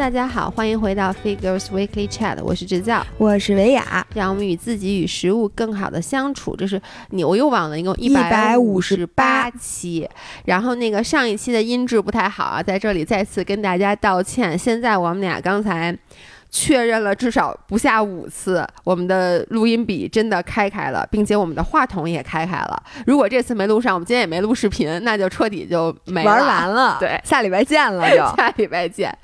大家好，欢迎回到 Figures Weekly Chat，我是智教，我是维雅，让我们与自己与食物更好的相处。这是你我又忘了，一共一百五十八期。然后那个上一期的音质不太好啊，在这里再次跟大家道歉。现在我们俩刚才。确认了至少不下五次，我们的录音笔真的开开了，并且我们的话筒也开开了。如果这次没录上，我们今天也没录视频，那就彻底就没玩完了。对，下礼拜见了就 下礼拜见。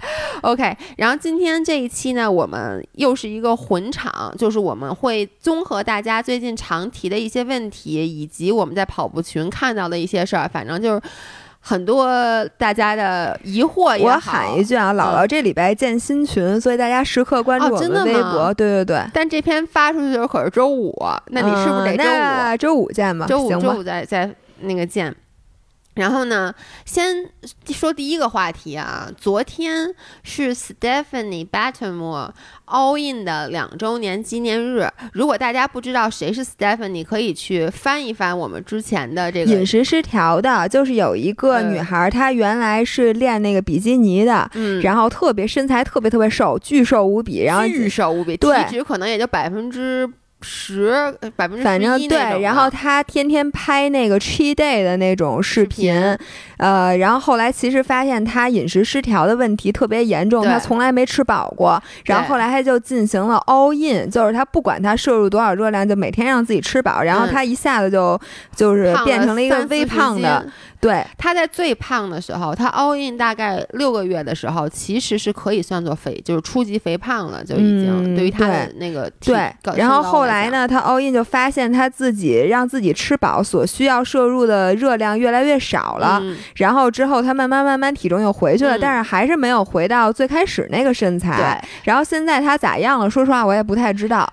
OK，然后今天这一期呢，我们又是一个混场，就是我们会综合大家最近常提的一些问题，以及我们在跑步群看到的一些事儿，反正就是。很多大家的疑惑，我喊一句啊，姥姥这礼拜建新群，所以大家时刻关注我们的微博。对对对，但这篇发出去的时候可是周五，那你是不是得周五？周五见吧，周五周五再再那个见。然后呢，先说第一个话题啊。昨天是 Stephanie Batmore All In 的两周年纪念日。如果大家不知道谁是 Stephanie，可以去翻一翻我们之前的这个饮食失调的，就是有一个女孩，她原来是练那个比基尼的，嗯，然后特别身材特别特别瘦，巨瘦无比，然后巨瘦无比，体脂可能也就百分之。十百分之反正对，然后他天天拍那个 cheat day 的那种视频，呃，然后后来其实发现他饮食失调的问题特别严重，他从来没吃饱过，然后后来他就进行了 all in，就是他不管他摄入多少热量，就每天让自己吃饱，然后他一下子就就是变成了一个微胖的。对，他在最胖的时候，他 all in 大概六个月的时候，其实是可以算作肥，就是初级肥胖了，就已经对于他的那个对。然后后来呢，他 all in 就发现他自己让自己吃饱所需要摄入的热量越来越少了，然后之后他慢慢慢慢体重又回去了，但是还是没有回到最开始那个身材。对。然后现在他咋样了？说实话，我也不太知道，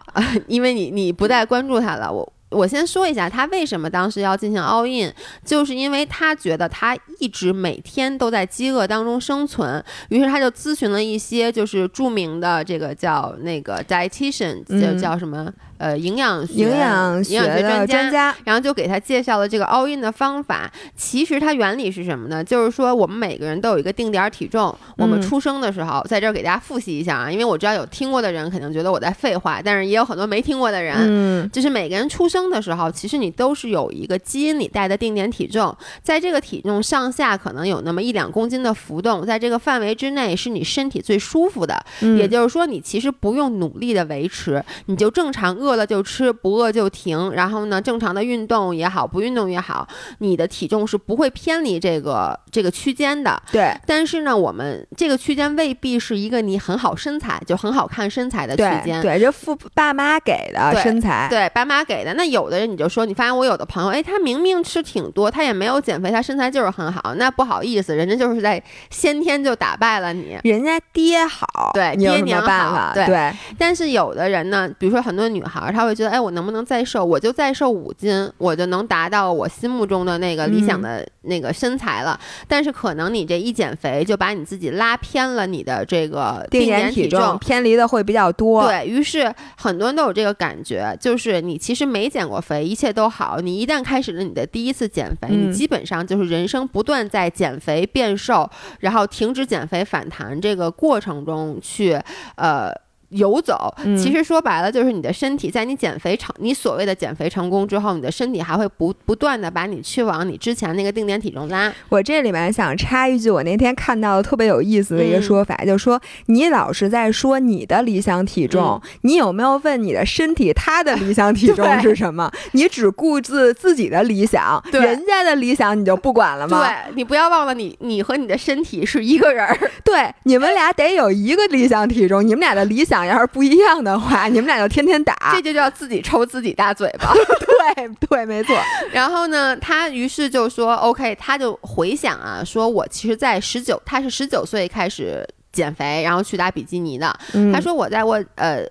因为你你不再关注他了，我。我先说一下他为什么当时要进行 all in，就是因为他觉得他一直每天都在饥饿当中生存，于是他就咨询了一些就是著名的这个叫那个 dietitian，叫叫什么？呃，营养营养营养学专家，然后就给他介绍了这个 all in 的方法。其实它原理是什么呢？就是说我们每个人都有一个定点体重。我们出生的时候，在这儿给大家复习一下啊，因为我知道有听过的人肯定觉得我在废话，但是也有很多没听过的人。嗯，就是每个人出生的时候，其实你都是有一个基因里带的定点体重，在这个体重上下可能有那么一两公斤的浮动，在这个范围之内是你身体最舒服的。也就是说，你其实不用努力的维持，你就正常饿。了就吃，不饿就停。然后呢，正常的运动也好，不运动也好，你的体重是不会偏离这个这个区间的。对。但是呢，我们这个区间未必是一个你很好身材就很好看身材的区间。对，这父爸妈给的身材。对，爸妈给的。那有的人你就说，你发现我有的朋友，哎，他明明吃挺多，他也没有减肥，他身材就是很好。那不好意思，人家就是在先天就打败了你。人家爹好，对，爹娘好。对。但是有的人呢，比如说很多女孩。她会觉得，哎，我能不能再瘦？我就再瘦五斤，我就能达到我心目中的那个理想的那个身材了。但是可能你这一减肥，就把你自己拉偏了你的这个定点体重，偏离的会比较多。对于是，很多人都有这个感觉，就是你其实没减过肥，一切都好。你一旦开始了你的第一次减肥，你基本上就是人生不断在减肥变瘦，然后停止减肥反弹这个过程中去，呃。游走，其实说白了就是你的身体在你减肥成你所谓的减肥成功之后，你的身体还会不不断的把你去往你之前那个定点体重拉。我这里面想插一句，我那天看到的特别有意思的一个说法，就说你老是在说你的理想体重，你有没有问你的身体它的理想体重是什么？你只顾自自己的理想，人家的理想你就不管了吗？对你不要忘了，你你和你的身体是一个人儿，对，你们俩得有一个理想体重，你们俩的理想。要是不一样的话，你们俩就天天打，这就叫自己抽自己大嘴巴。对对，没错。然后呢，他于是就说：“OK。”他就回想啊，说我其实，在十九，他是十九岁开始减肥，然后去打比基尼的。他说我在我呃。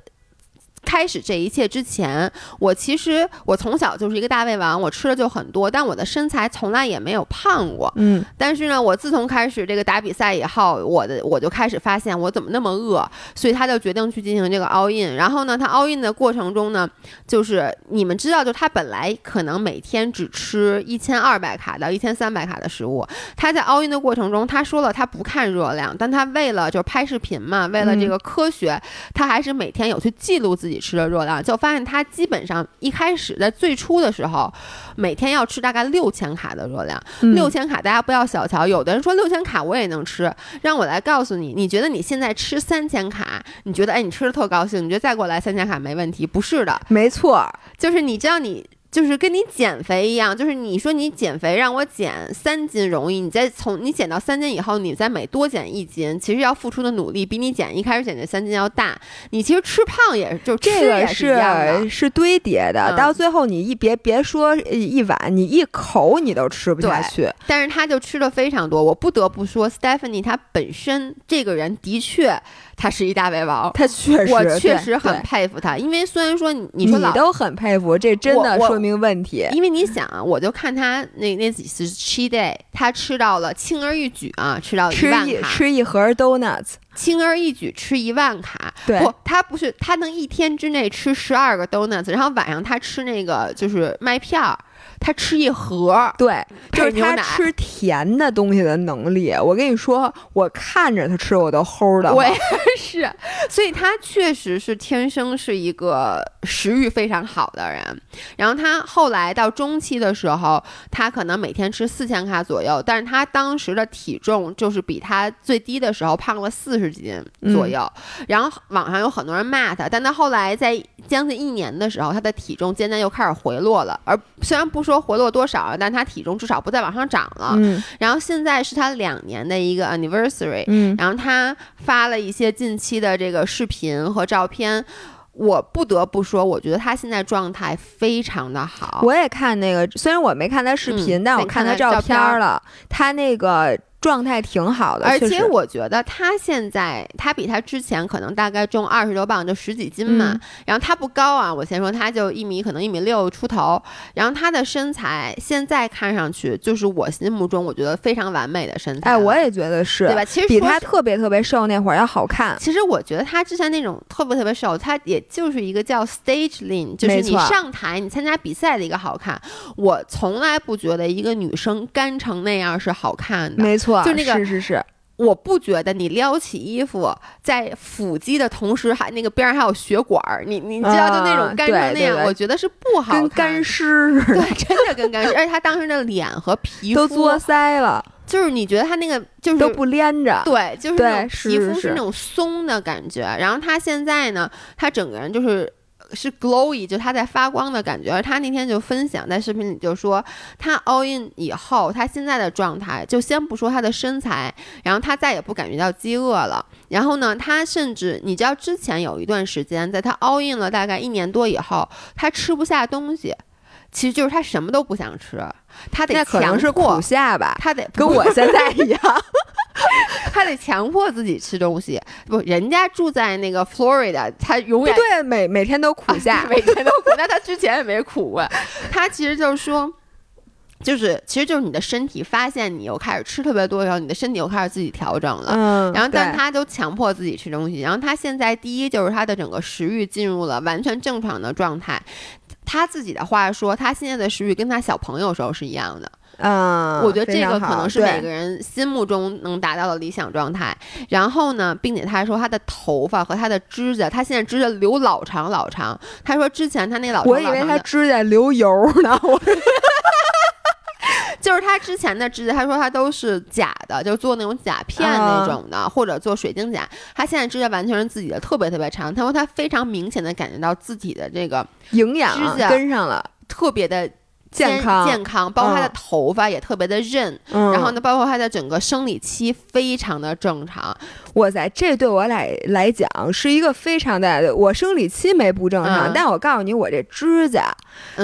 开始这一切之前，我其实我从小就是一个大胃王，我吃的就很多，但我的身材从来也没有胖过。嗯，但是呢，我自从开始这个打比赛以后，我的我就开始发现我怎么那么饿，所以他就决定去进行这个 all in。然后呢，他 all in 的过程中呢，就是你们知道，就他本来可能每天只吃一千二百卡到一千三百卡的食物，他在 all in 的过程中，他说了他不看热量，但他为了就是拍视频嘛，为了这个科学，他还是每天有去记录自己。吃的热量，就发现他基本上一开始在最初的时候，每天要吃大概六千卡的热量。六千卡，大家不要小瞧。有的人说六千卡我也能吃，让我来告诉你，你觉得你现在吃三千卡，你觉得哎你吃的特高兴，你觉得再过来三千卡没问题？不是的，没错，就是你知道你。就是跟你减肥一样，就是你说你减肥让我减三斤容易，你再从你减到三斤以后，你再每多减一斤，其实要付出的努力比你减一开始减这三斤要大。你其实吃胖也是，就这个是是堆叠的，到最后你一别别说一碗，你一口你都吃不下去。但是他就吃了非常多，我不得不说，Stephanie 他本身这个人的确。他是一大胃王，他确实，我确实很佩服他。因为虽然说你你说你都很佩服，这真的说明问题。因为你想啊，我就看他那那几次 cheat day，他吃到了轻而易举啊，吃到吃一，吃一盒 donuts，轻而易举吃一万卡。对，不，他不是他能一天之内吃十二个 donuts，然后晚上他吃那个就是麦片儿。他吃一盒，对，就是他吃甜的东西的能力。我跟你说，我看着他吃，我都齁的。我也是，所以他确实是天生是一个食欲非常好的人。然后他后来到中期的时候，他可能每天吃四千卡左右，但是他当时的体重就是比他最低的时候胖了四十斤左右。然后网上有很多人骂他，但他后来在将近一年的时候，他的体重渐渐又开始回落了。而虽然不说。说回落多少，但他体重至少不再往上涨了。嗯，然后现在是他两年的一个 anniversary。嗯，然后他发了一些近期的这个视频和照片，我不得不说，我觉得他现在状态非常的好。我也看那个，虽然我没看他视频，但我看他照片了。他那个。状态挺好的，而且我觉得他现在他比他之前可能大概重二十多磅，就十几斤嘛。然后他不高啊，我先说他就一米可能一米六出头。然后他的身材现在看上去就是我心目中我觉得非常完美的身材。哎，我也觉得是，对吧？其实比他特别特别瘦那会儿要好看。其实我觉得他之前那种特别特别瘦，他也就是一个叫 stage lean，就是你上台你参加比赛的一个好看。我从来不觉得一个女生干成那样是好看的。没错。就那个是是是，我不觉得你撩起衣服在腹肌的同时还那个边上还有血管儿，你你知道就那种干成那样，我觉得是不好跟干尸似的，对，真的跟干尸。而且他当时的脸和皮肤都作腮了，就是你觉得他那个就是都不连着，对，就是皮肤是那种松的感觉。然后他现在呢，他整个人就是。是 glowy，就他在发光的感觉。而他那天就分享在视频里，就说他 all in 以后，他现在的状态，就先不说他的身材，然后他再也不感觉到饥饿了。然后呢，他甚至你知道，之前有一段时间，在他 all in 了大概一年多以后，他吃不下东西，其实就是他什么都不想吃，他得强迫苦下吧，他得跟我现在一样。他得强迫自己吃东西，不，人家住在那个 Florida，他永远对每每天都苦下，每天都苦。那他之前也没苦过，他其实就是说，就是其实就是你的身体发现你又开始吃特别多的时候，你的身体又开始自己调整了。嗯，然后但他都强迫自己吃东西，然后他现在第一就是他的整个食欲进入了完全正常的状态。他自己的话说，他现在的食欲跟他小朋友时候是一样的。嗯，我觉得这个可能是每个人心目中能达到的理想状态。然后呢，并且他说他的头发和他的指甲，他现在指甲留老长老长。他说之前他那老我以为他指甲留油呢，我 就是他之前的指甲，他说他都是假的，就做那种甲片那种的，或者做水晶甲。他现在指甲完全是自己的，特别特别长。他说他非常明显的感觉到自己的这个营养指甲跟上了，特别的。健康，健康，包括他的头发也特别的韧，然后呢，包括他的整个生理期非常的正常。哇塞，这对我来来讲是一个非常大的，我生理期没不正常，但我告诉你，我这指甲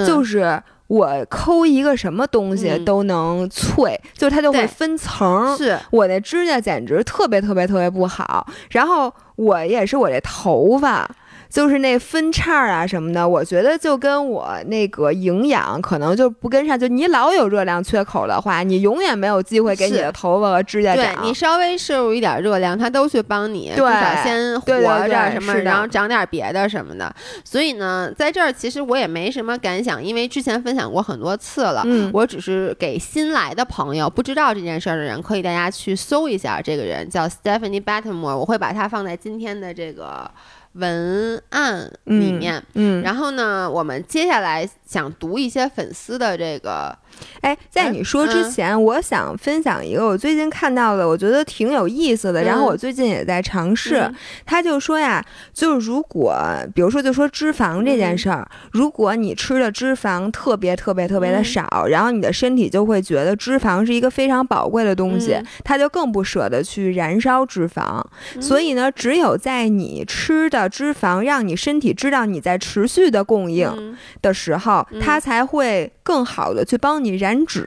就是我抠一个什么东西都能脆，就它就会分层。是我那指甲简直特别特别特别不好，然后我也是我这头发。就是那分叉啊什么的，我觉得就跟我那个营养可能就不跟上。就你老有热量缺口的话，你永远没有机会给你的头发和指甲长。对你稍微摄入一点热量，它都去帮你至少先活着什么，然后长点别的什么的。所以呢，在这儿其实我也没什么感想，因为之前分享过很多次了。嗯，我只是给新来的朋友，不知道这件事儿的人，可以大家去搜一下这个人叫 Stephanie Batmore，我会把它放在今天的这个。文案里面，嗯，然后呢，我们接下来想读一些粉丝的这个。哎，在你说之前，我想分享一个我最近看到的，我觉得挺有意思的。然后我最近也在尝试。他就说呀，就是如果，比如说，就说脂肪这件事儿，如果你吃的脂肪特别特别特别的少，然后你的身体就会觉得脂肪是一个非常宝贵的东西，他就更不舍得去燃烧脂肪。所以呢，只有在你吃的脂肪让你身体知道你在持续的供应的时候，它才会更好的去帮你。燃脂，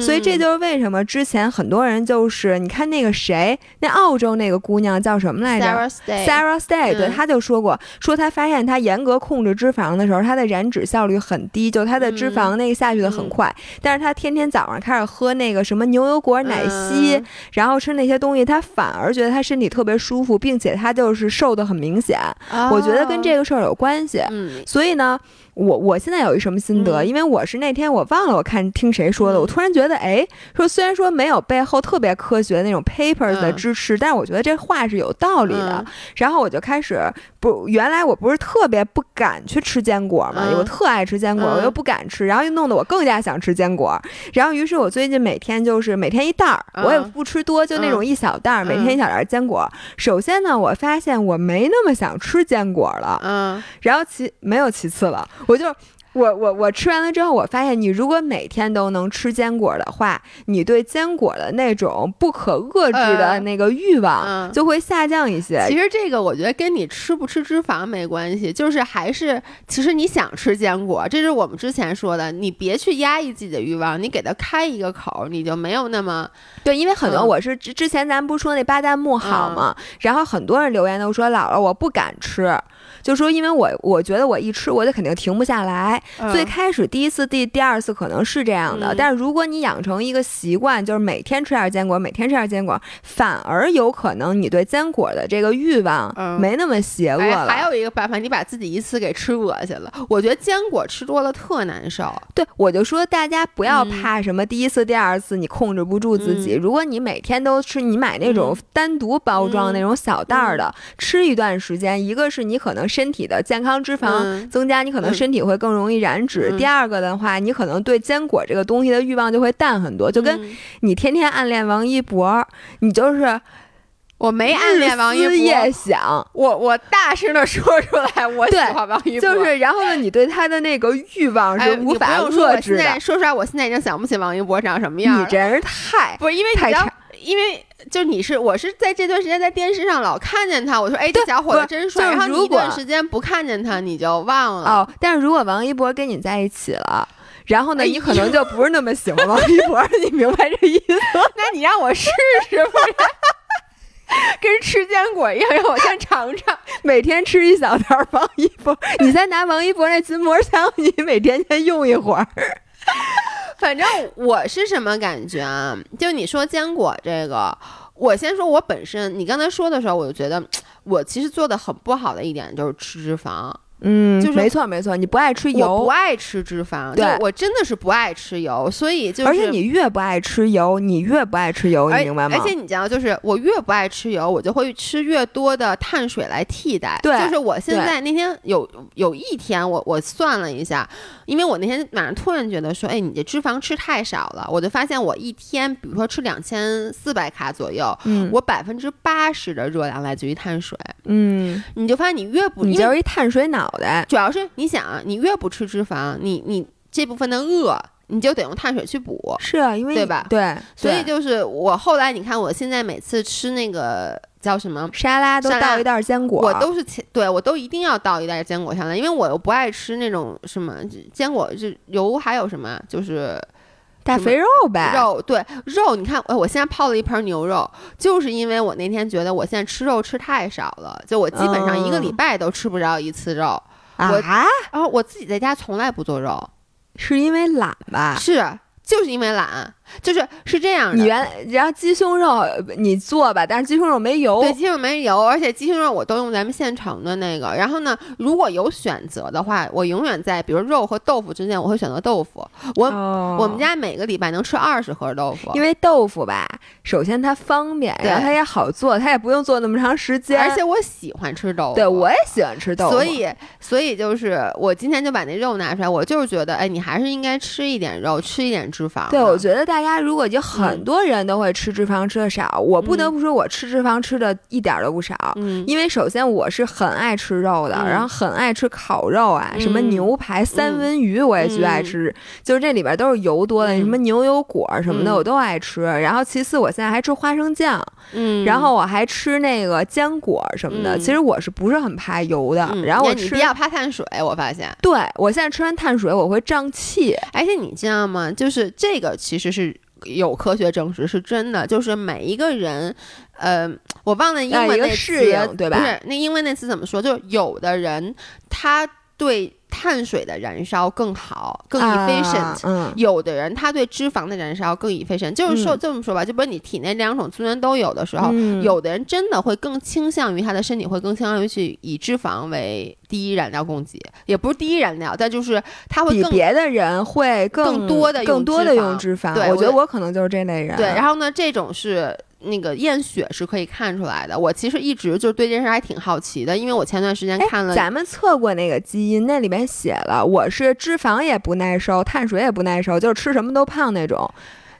所以这就是为什么之前很多人就是你看那个谁，那澳洲那个姑娘叫什么来着？Sarah Stay，对，她就说过，说她发现她严格控制脂肪的时候，她的燃脂效率很低，就她的脂肪那个下去的很快。但是她天天早上开始喝那个什么牛油果奶昔，然后吃那些东西，她反而觉得她身体特别舒服，并且她就是瘦的很明显。我觉得跟这个事儿有关系。所以呢。我我现在有一什么心得？因为我是那天我忘了我看听谁说的，我突然觉得，哎，说虽然说没有背后特别科学的那种 papers 的支持，但是我觉得这话是有道理的。然后我就开始不，原来我不是特别不敢去吃坚果嘛，我特爱吃坚果，我又不敢吃，然后又弄得我更加想吃坚果。然后于是我最近每天就是每天一袋儿，我也不吃多，就那种一小袋儿，每天一小袋坚果。首先呢，我发现我没那么想吃坚果了，嗯，然后其没有其次了。我就我我我吃完了之后，我发现你如果每天都能吃坚果的话，你对坚果的那种不可遏制的那个欲望就会下降一些。其实这个我觉得跟你吃不吃脂肪没关系，就是还是其实你想吃坚果，这是我们之前说的，你别去压抑自己的欲望，你给它开一个口，你就没有那么对。因为很多我是之之前咱不是说那巴旦木好吗？然后很多人留言都说姥姥我不敢吃。就说，因为我我觉得我一吃我就肯定停不下来。最开始第一次、第第二次可能是这样的，但是如果你养成一个习惯，就是每天吃点坚果，每天吃点坚果，反而有可能你对坚果的这个欲望没那么邪恶了。还有一个办法，你把自己一次给吃恶心了。我觉得坚果吃多了特难受。对，我就说大家不要怕什么第一次、第二次你控制不住自己。如果你每天都吃，你买那种单独包装那种小袋儿的，吃一段时间，一个是你可能。身体的健康脂肪增加，你可能身体会更容易燃脂。第二个的话，你可能对坚果这个东西的欲望就会淡很多。就跟你天天暗恋王一博，你就是我没暗恋王一博，夜想我我大声的说出来，我喜欢王一博。就是然后呢，你对他的那个欲望是无法遏制的。说出来，我现在已经想不起王一博长什么样。你真是太不是因为太差。因为就你是我是在这段时间在电视上老看见他，我说哎这小伙子真帅。然后你一段时间不看见他，你就忘了哦。但是如果王一博跟你在一起了，然后呢，你可能就不是那么喜欢王一博，你明白这意思？那你让我试试不是？跟吃坚果一样，让我先尝尝。每天吃一小袋王一博，你再拿王一博那筋膜枪，你每天先用一会儿。反正我是什么感觉啊？就你说坚果这个，我先说我本身，你刚才说的时候，我就觉得我其实做的很不好的一点就是吃脂肪。嗯，就是没错没错，你不爱吃油，不爱吃脂肪，对，我真的是不爱吃油，所以就是而且你越不爱吃油，你越不爱吃油，你明白吗？而且你知道，就是我越不爱吃油，我就会吃越多的碳水来替代。对，就是我现在那天有有一天，我我算了一下，因为我那天晚上突然觉得说，哎，你这脂肪吃太少了，我就发现我一天，比如说吃两千四百卡左右，嗯，我百分之八十的热量来自于碳水，嗯，你就发现你越不，你就是一碳水脑袋，主要是。你想啊，你越不吃脂肪，你你这部分的饿，你就得用碳水去补，是啊，因为对吧？对，所以就是我后来你看，我现在每次吃那个叫什么沙拉，都倒一袋坚果，我都是对我都一定要倒一袋坚果上来，因为我又不爱吃那种什么坚果，就油还有什么就是。大肥肉呗。肉对肉，你看，哎，我现在泡了一盆牛肉，就是因为我那天觉得我现在吃肉吃太少了，就我基本上一个礼拜都吃不着一次肉。啊，然后我自己在家从来不做肉，是因为懒吧？是。就是因为懒，就是是这样的。你原然后鸡胸肉你做吧，但是鸡胸肉没油。对，鸡胸肉没油，而且鸡胸肉我都用咱们现成的那个。然后呢，如果有选择的话，我永远在比如肉和豆腐之间，我会选择豆腐。我我们家每个礼拜能吃二十盒豆腐，因为豆腐吧，首先它方便，然后它也好做，它也不用做那么长时间。而且我喜欢吃豆腐，对我也喜欢吃豆腐。所以所以就是我今天就把那肉拿出来，我就是觉得，哎，你还是应该吃一点肉，吃一点。脂肪对，我觉得大家如果就很多人都会吃脂肪吃的少，我不得不说，我吃脂肪吃的一点都不少。嗯，因为首先我是很爱吃肉的，然后很爱吃烤肉啊，什么牛排、三文鱼我也巨爱吃，就是这里边都是油多的，什么牛油果什么的我都爱吃。然后其次，我现在还吃花生酱，嗯，然后我还吃那个坚果什么的。其实我是不是很怕油的？然后我吃比较怕碳水，我发现。对，我现在吃完碳水我会胀气，而且你知道吗？就是。这个其实是有科学证实是真的，就是每一个人，呃，我忘了英文那词，对吧？不是，那英文那词怎么说？就是有的人他对。碳水的燃烧更好，更 efficient。有的人他对脂肪的燃烧更 efficient，就是说这么说吧，就比如你体内两种资源都有的时候，有的人真的会更倾向于他的身体会更倾向于去以脂肪为第一燃料供给，也不是第一燃料，但就是他会比别的人会更多的更多的用脂肪。对，我觉得我可能就是这类人。对，然后呢，这种是。那个验血是可以看出来的。我其实一直就对这件事还挺好奇的，因为我前段时间看了，咱们测过那个基因，那里面写了我是脂肪也不耐受，碳水也不耐受，就是吃什么都胖那种。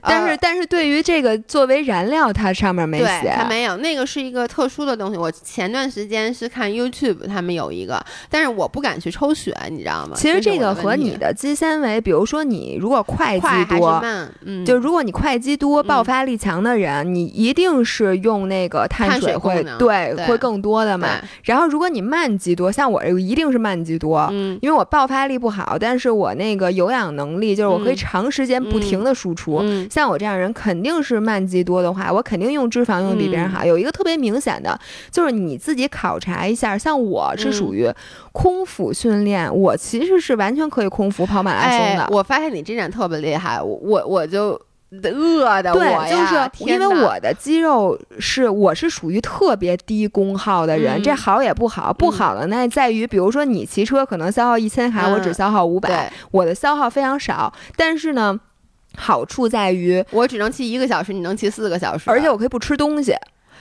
但是，但是对于这个作为燃料，它上面没写，它没有。那个是一个特殊的东西。我前段时间是看 YouTube，他们有一个，但是我不敢去抽血，你知道吗？其实这个和你的肌纤维，比如说你如果快肌多，就如果你快肌多、爆发力强的人，你一定是用那个碳水会对会更多的嘛。然后如果你慢肌多，像我这个一定是慢肌多，因为我爆发力不好，但是我那个有氧能力就是我可以长时间不停的输出。像我这样人肯定是慢肌多的话，我肯定用脂肪用的比别人好。有一个特别明显的，就是你自己考察一下，像我是属于空腹训练，我其实是完全可以空腹跑马拉松的。我发现你这点特别厉害，我我就饿的，对，就是因为我的肌肉是我是属于特别低功耗的人，这好也不好，不好的那在于，比如说你骑车可能消耗一千卡，我只消耗五百，我的消耗非常少，但是呢。好处在于，我只能骑一个小时，你能骑四个小时，而且我可以不吃东西。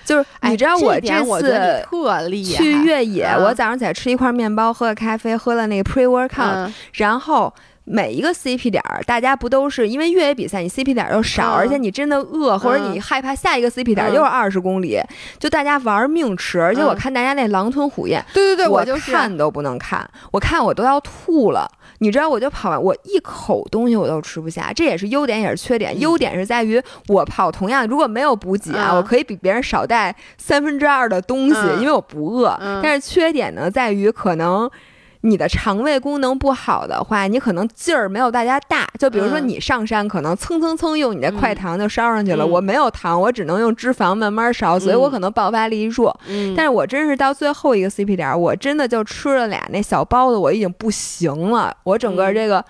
就是你知道我这次特厉害去越野，我早上起来吃一块面包，喝个咖啡，喝了那个 pre workout，然后每一个 CP 点儿，大家不都是因为越野比赛，你 CP 点又少，而且你真的饿或者你害怕下一个 CP 点又是二十公里，就大家玩命吃，而且我看大家那狼吞虎咽，对对对，我就看都不能看，我看我都要吐了。你知道，我就跑完，我一口东西我都吃不下，这也是优点，也是缺点。优点是在于我跑同样，如果没有补给啊，我可以比别人少带三分之二的东西，因为我不饿。但是缺点呢，在于可能。你的肠胃功能不好的话，你可能劲儿没有大家大。就比如说你上山，可能蹭蹭蹭用你的快糖就烧上去了。我没有糖，我只能用脂肪慢慢烧，所以我可能爆发力弱。但是我真是到最后一个 CP 点，我真的就吃了俩那小包子，我已经不行了。我整个这个，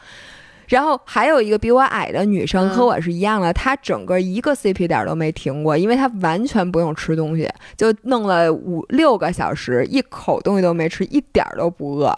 然后还有一个比我矮的女生和我是一样的，她整个一个 CP 点都没停过，因为她完全不用吃东西，就弄了五六个小时，一口东西都没吃，一点都不饿。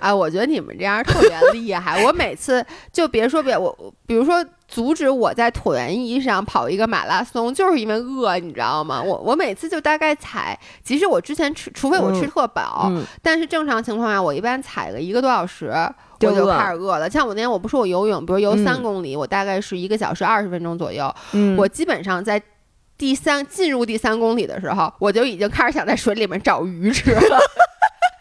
哎，我觉得你们这样特别厉害。我每次就别说别我，比如说阻止我在椭圆仪上跑一个马拉松，就是因为饿，你知道吗？我我每次就大概踩，其实我之前吃，除非我吃特饱，但是正常情况下，我一般踩个一个多小时，我就开始饿了。像我那天我不说我游泳，比如游三公里，我大概是一个小时二十分钟左右，我基本上在第三进入第三公里的时候，我就已经开始想在水里面找鱼吃了。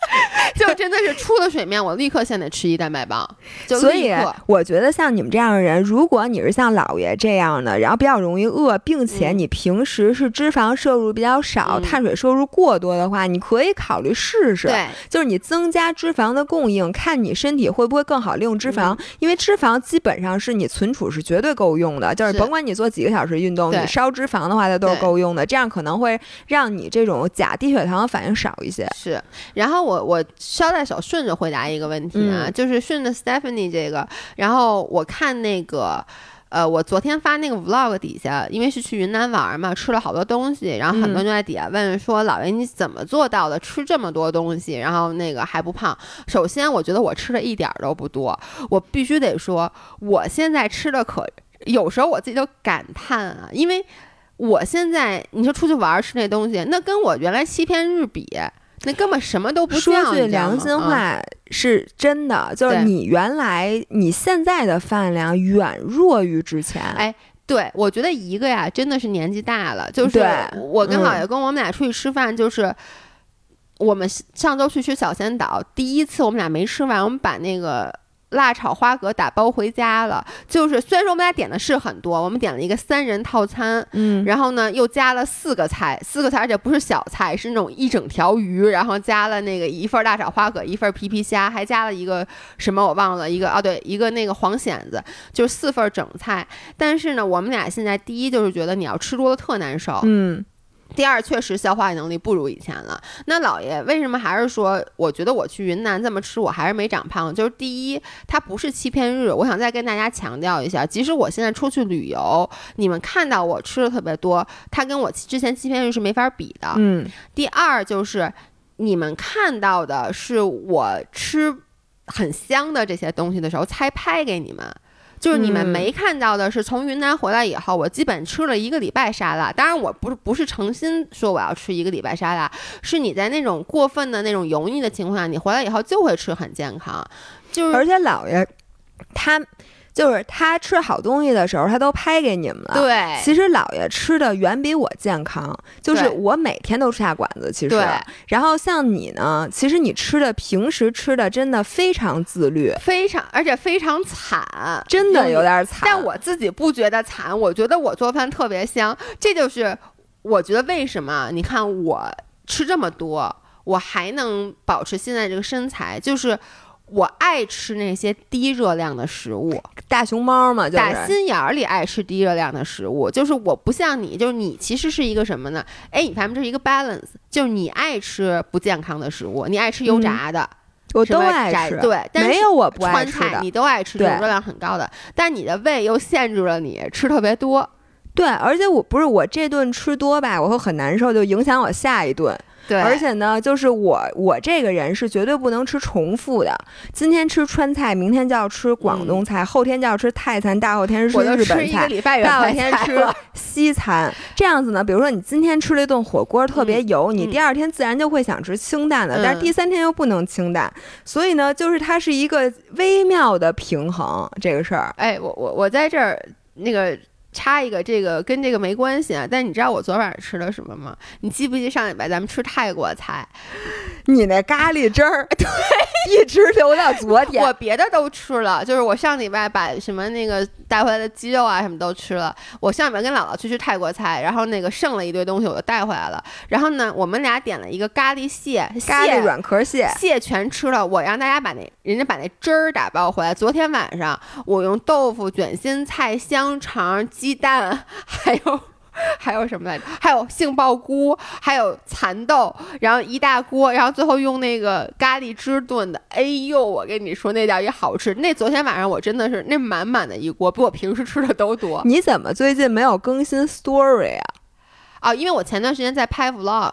就真的是出了水面，我立刻现在吃一蛋白棒。所以我觉得像你们这样的人，如果你是像老爷这样的，然后比较容易饿，并且你平时是脂肪摄入比较少，碳水摄入过多的话，你可以考虑试试。对，就是你增加脂肪的供应，看你身体会不会更好利用脂肪，因为脂肪基本上是你存储是绝对够用的，就是甭管你做几个小时运动，你烧脂肪的话，它都是够用的。这样可能会让你这种假低血糖的反应少一些。是，然后我我捎带手顺着回答一个问题啊，就是顺着 Stephanie 这个，然后我看那个。呃，我昨天发那个 vlog 底下，因为是去云南玩嘛，吃了好多东西，然后很多人就在底下问说：“老爷你怎么做到的？吃这么多东西，然后那个还不胖？”首先，我觉得我吃的一点都不多，我必须得说，我现在吃的可有时候我自己都感叹啊，因为我现在你说出去玩吃那东西，那跟我原来七天日比。那根本什么都不说句良心话，是真的，就是你原来你现在的饭量远弱于之前。哎，对，我觉得一个呀，真的是年纪大了。就是我跟姥爷跟我们俩出去吃饭，就是我们上周去吃小仙岛，第一次我们俩没吃完，我们把那个。辣炒花蛤打包回家了，就是虽然说我们俩点的是很多，我们点了一个三人套餐，嗯，然后呢又加了四个菜，四个菜而且不是小菜，是那种一整条鱼，然后加了那个一份辣炒花蛤，一份皮皮虾，还加了一个什么我忘了，一个哦对，一个那个黄蚬子，就是四份整菜。但是呢，我们俩现在第一就是觉得你要吃多了特难受，嗯。第二，确实消化能力不如以前了。那老爷为什么还是说，我觉得我去云南这么吃，我还是没长胖？就是第一，它不是欺骗日。我想再跟大家强调一下，即使我现在出去旅游，你们看到我吃的特别多，它跟我之前欺骗日是没法比的。嗯。第二，就是你们看到的是我吃很香的这些东西的时候才拍给你们。就是你们没看到的是，从云南回来以后，我基本吃了一个礼拜沙拉。当然，我不是不是诚心说我要吃一个礼拜沙拉，是你在那种过分的那种油腻的情况下，你回来以后就会吃很健康。就是而且姥爷他。就是他吃好东西的时候，他都拍给你们了。对，其实姥爷吃的远比我健康。就是我每天都吃下馆子，其实。然后像你呢，其实你吃的平时吃的真的非常自律，非常而且非常惨，真的有点惨。但我自己不觉得惨，我觉得我做饭特别香。这就是我觉得为什么你看我吃这么多，我还能保持现在这个身材，就是。我爱吃那些低热量的食物，大熊猫嘛，打心眼儿里爱吃低热量的食物。就是我不像你，就是你其实是一个什么呢？哎，你发现这是一个 balance，就是你爱吃不健康的食物，你爱吃油炸的，我都爱吃，对，没有我不爱吃的，你都爱吃这种热量很高的，但你的胃又限制了你吃特别多。对，而且我不是我这顿吃多吧，我会很难受，就影响我下一顿。对，而且呢，就是我我这个人是绝对不能吃重复的。今天吃川菜，明天就要吃广东菜，后天就要吃泰餐，大后天是吃日本菜，大后天吃西餐。这样子呢，比如说你今天吃了一顿火锅特别油，你第二天自然就会想吃清淡的，但是第三天又不能清淡。所以呢，就是它是一个微妙的平衡这个事儿。哎，我我我在这儿那个。插一个，这个跟这个没关系啊。但你知道我昨晚上吃了什么吗？你记不记上礼拜咱们吃泰国菜？你那咖喱汁儿，对，一直留到昨天。我别的都吃了，就是我上礼拜把什么那个带回来的鸡肉啊什么都吃了。我上礼拜跟姥姥去吃泰国菜，然后那个剩了一堆东西，我就带回来了。然后呢，我们俩点了一个咖喱蟹，咖喱软壳蟹，蟹全吃了。我让大家把那人家把那汁儿打包回来。昨天晚上我用豆腐、卷心菜、香肠、鸡蛋，还有。还有什么来着？还有杏鲍菇，还有蚕豆，然后一大锅，然后最后用那个咖喱汁炖的。哎呦，我跟你说，那叫一好吃。那昨天晚上我真的是那满满的一锅，比我平时吃的都多。你怎么最近没有更新 story 啊？啊，因为我前段时间在拍 vlog。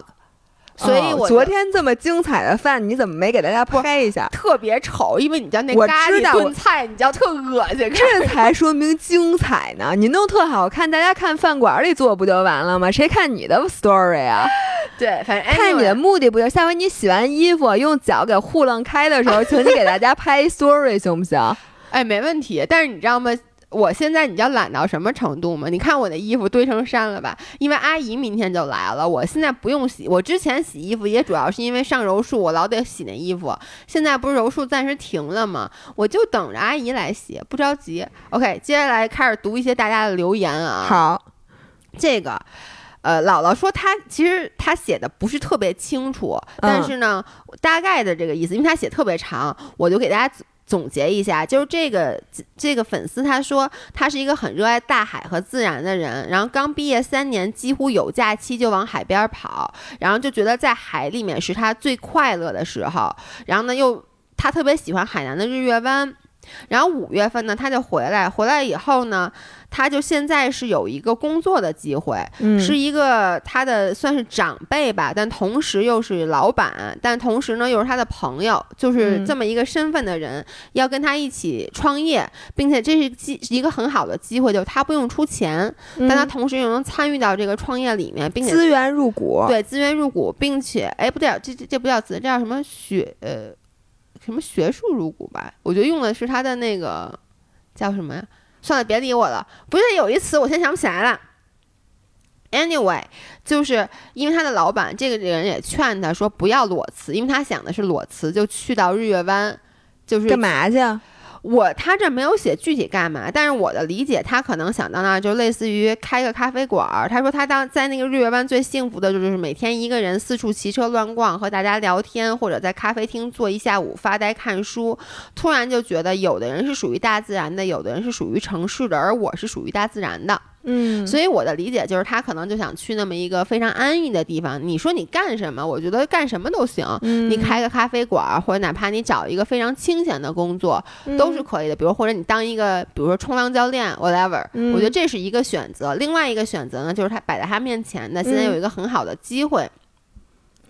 所以，我昨天这么精彩的饭，你怎么没给大家拍一下？特别丑，因为你叫那咖喱炖菜，你叫特恶心。这才说明精彩呢！你弄特好看，大家看饭馆里做不就完了吗？谁看你的 story 啊？对，反正看你的目的不就下回你洗完衣服用脚给糊弄开的时候，请你给大家拍 story 行不行？哎，没问题。但是你知道吗？我现在你知道懒到什么程度吗？你看我的衣服堆成山了吧？因为阿姨明天就来了，我现在不用洗。我之前洗衣服也主要是因为上柔术，我老得洗那衣服。现在不是柔术暂时停了吗？我就等着阿姨来洗，不着急。OK，接下来开始读一些大家的留言啊。好，这个，呃，姥姥说她其实她写的不是特别清楚，但是呢，大概的这个意思，因为她写特别长，我就给大家。总结一下，就是这个这个粉丝他说他是一个很热爱大海和自然的人，然后刚毕业三年，几乎有假期就往海边跑，然后就觉得在海里面是他最快乐的时候，然后呢又他特别喜欢海南的日月湾。然后五月份呢，他就回来。回来以后呢，他就现在是有一个工作的机会，是一个他的算是长辈吧，但同时又是老板，但同时呢又是他的朋友，就是这么一个身份的人，要跟他一起创业，并且这是机一个很好的机会，就是他不用出钱，但他同时又能参与到这个创业里面，并且资源入股，对，资源入股，并且哎，不对，这这这不叫资，这叫什么血呃。什么学术入股吧？我觉得用的是他的那个叫什么呀？算了，别理我了。不是有一词，我现在想不起来了。Anyway，就是因为他的老板这个人也劝他说不要裸辞，因为他想的是裸辞就去到日月湾，就是干嘛去？我他这没有写具体干嘛，但是我的理解，他可能想到那儿就类似于开个咖啡馆儿。他说他当在那个日月湾最幸福的就是每天一个人四处骑车乱逛，和大家聊天，或者在咖啡厅坐一下午发呆看书。突然就觉得有的人是属于大自然的，有的人是属于城市的，而我是属于大自然的。嗯，所以我的理解就是，他可能就想去那么一个非常安逸的地方。你说你干什么？我觉得干什么都行。你开个咖啡馆，或者哪怕你找一个非常清闲的工作，都是可以的。比如或者你当一个，比如说冲浪教练，whatever。我觉得这是一个选择。另外一个选择呢，就是他摆在他面前的，现在有一个很好的机会。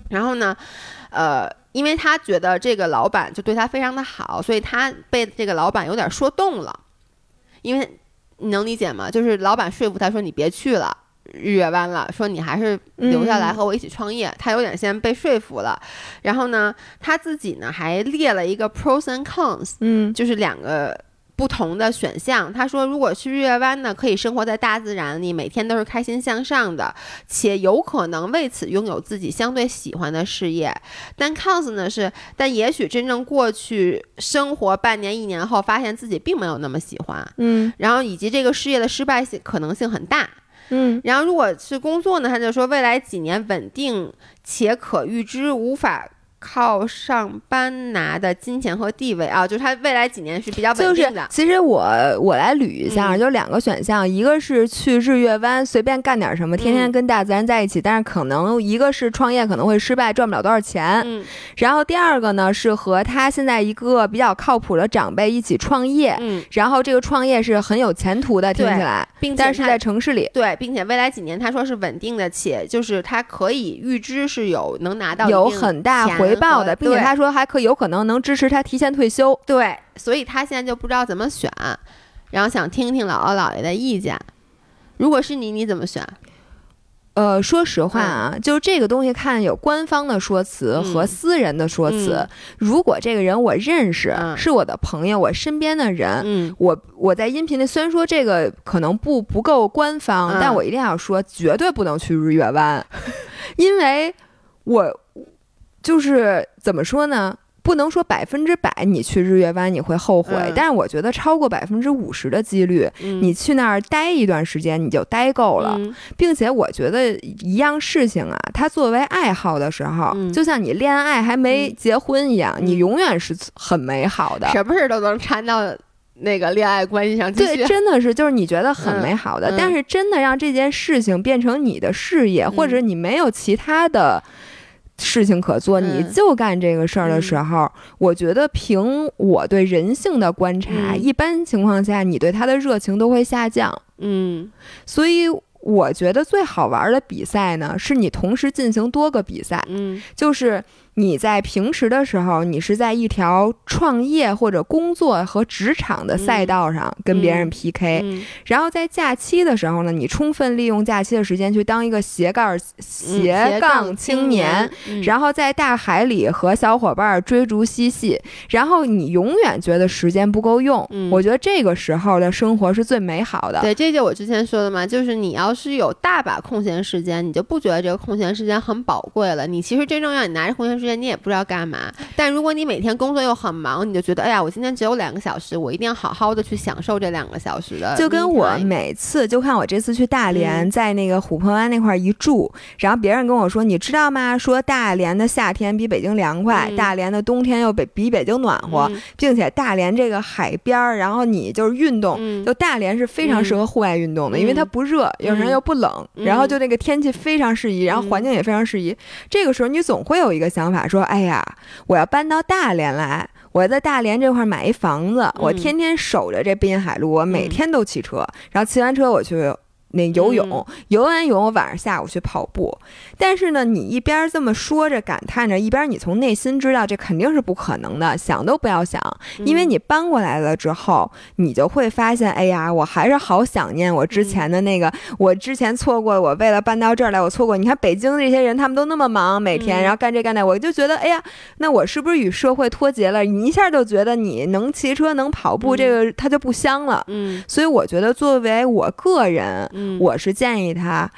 然后呢，呃，因为他觉得这个老板就对他非常的好，所以他被这个老板有点说动了，因为。你能理解吗？就是老板说服他说你别去了日月湾了，说你还是留下来和我一起创业。他有点先被说服了，然后呢，他自己呢还列了一个 pros and cons，嗯，就是两个。不同的选项，他说，如果去日月湾呢，可以生活在大自然里，每天都是开心向上的，且有可能为此拥有自己相对喜欢的事业。但 cons 呢是，但也许真正过去生活半年一年后，发现自己并没有那么喜欢，嗯，然后以及这个事业的失败性可能性很大，嗯，然后如果是工作呢，他就说未来几年稳定且可预知，无法。靠上班拿的金钱和地位啊，就是他未来几年是比较稳定的。其实我我来捋一下，就两个选项，一个是去日月湾随便干点什么，天天跟大自然在一起，但是可能一个是创业可能会失败，赚不了多少钱。嗯。然后第二个呢是和他现在一个比较靠谱的长辈一起创业。嗯。然后这个创业是很有前途的，听起来，并且是在城市里。对，并且未来几年他说是稳定的，且就是他可以预知是有能拿到有很大回。报的，并且他说还可有可能能支持他提前退休。对，所以他现在就不知道怎么选，然后想听听姥姥姥爷的意见。如果是你，你怎么选？呃，说实话啊，就是这个东西看有官方的说辞和私人的说辞。如果这个人我认识，是我的朋友，我身边的人，我我在音频里虽然说这个可能不不够官方，但我一定要说，绝对不能去日月湾，因为我。就是怎么说呢？不能说百分之百你去日月湾你会后悔，但是我觉得超过百分之五十的几率，你去那儿待一段时间你就待够了，并且我觉得一样事情啊，它作为爱好的时候，就像你恋爱还没结婚一样，你永远是很美好的，什么事都能掺到那个恋爱关系上。对，真的是就是你觉得很美好的，但是真的让这件事情变成你的事业，或者你没有其他的。事情可做，你就干这个事儿的时候，我觉得凭我对人性的观察，一般情况下，你对他的热情都会下降。嗯，所以我觉得最好玩的比赛呢，是你同时进行多个比赛。嗯，就是你在平时的时候，你是在一条创业或者工作和职场的赛道上跟别人 PK，然后在假期的时候呢，你充分利用假期的时间去当一个斜杠斜杠青年，然后在大海里和小伙伴追逐嬉戏，然后你永远觉得时间不够用。我觉得这个时候的生活是最美好的。对，这就我之前说的嘛，就是你要是有大把空闲时间，你就不觉得这个空闲时间很宝贵了。你其实真正要你拿着空闲时间。你也不知道干嘛，但如果你每天工作又很忙，你就觉得，哎呀，我今天只有两个小时，我一定要好好的去享受这两个小时的。就跟我每次，就看我这次去大连，在那个琥珀湾那块一住，然后别人跟我说，你知道吗？说大连的夏天比北京凉快，大连的冬天又比比北京暖和，并且大连这个海边儿，然后你就是运动，就大连是非常适合户外运动的，因为它不热，有时候又不冷，然后就那个天气非常适宜，然后环境也非常适宜。这个时候你总会有一个想法。说，哎呀，我要搬到大连来，我要在大连这块买一房子，我天天守着这滨海路，我每天都骑车，然后骑完车我去。那游泳，游完泳，我晚上下午去跑步。但是呢，你一边这么说着感叹着，一边你从内心知道这肯定是不可能的，想都不要想。因为你搬过来了之后，你就会发现，哎呀，我还是好想念我之前的那个，我之前错过，我为了搬到这儿来，我错过。你看北京这些人，他们都那么忙，每天然后干这干那，我就觉得，哎呀，那我是不是与社会脱节了？你一下就觉得你能骑车能跑步，这个它就不香了。嗯，所以我觉得作为我个人。我是建议他，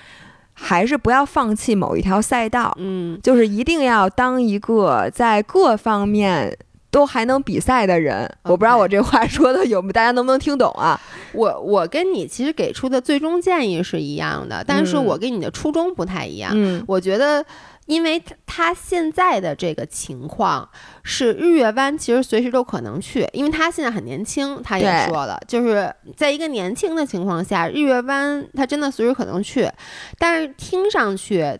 还是不要放弃某一条赛道，嗯，就是一定要当一个在各方面都还能比赛的人。我不知道我这话说的有，大家能不能听懂啊？我我跟你其实给出的最终建议是一样的，但是我跟你的初衷不太一样。嗯，我觉得。因为他现在的这个情况是日月湾，其实随时都可能去，因为他现在很年轻，他也说了，就是在一个年轻的情况下，日月湾他真的随时可能去，但是听上去。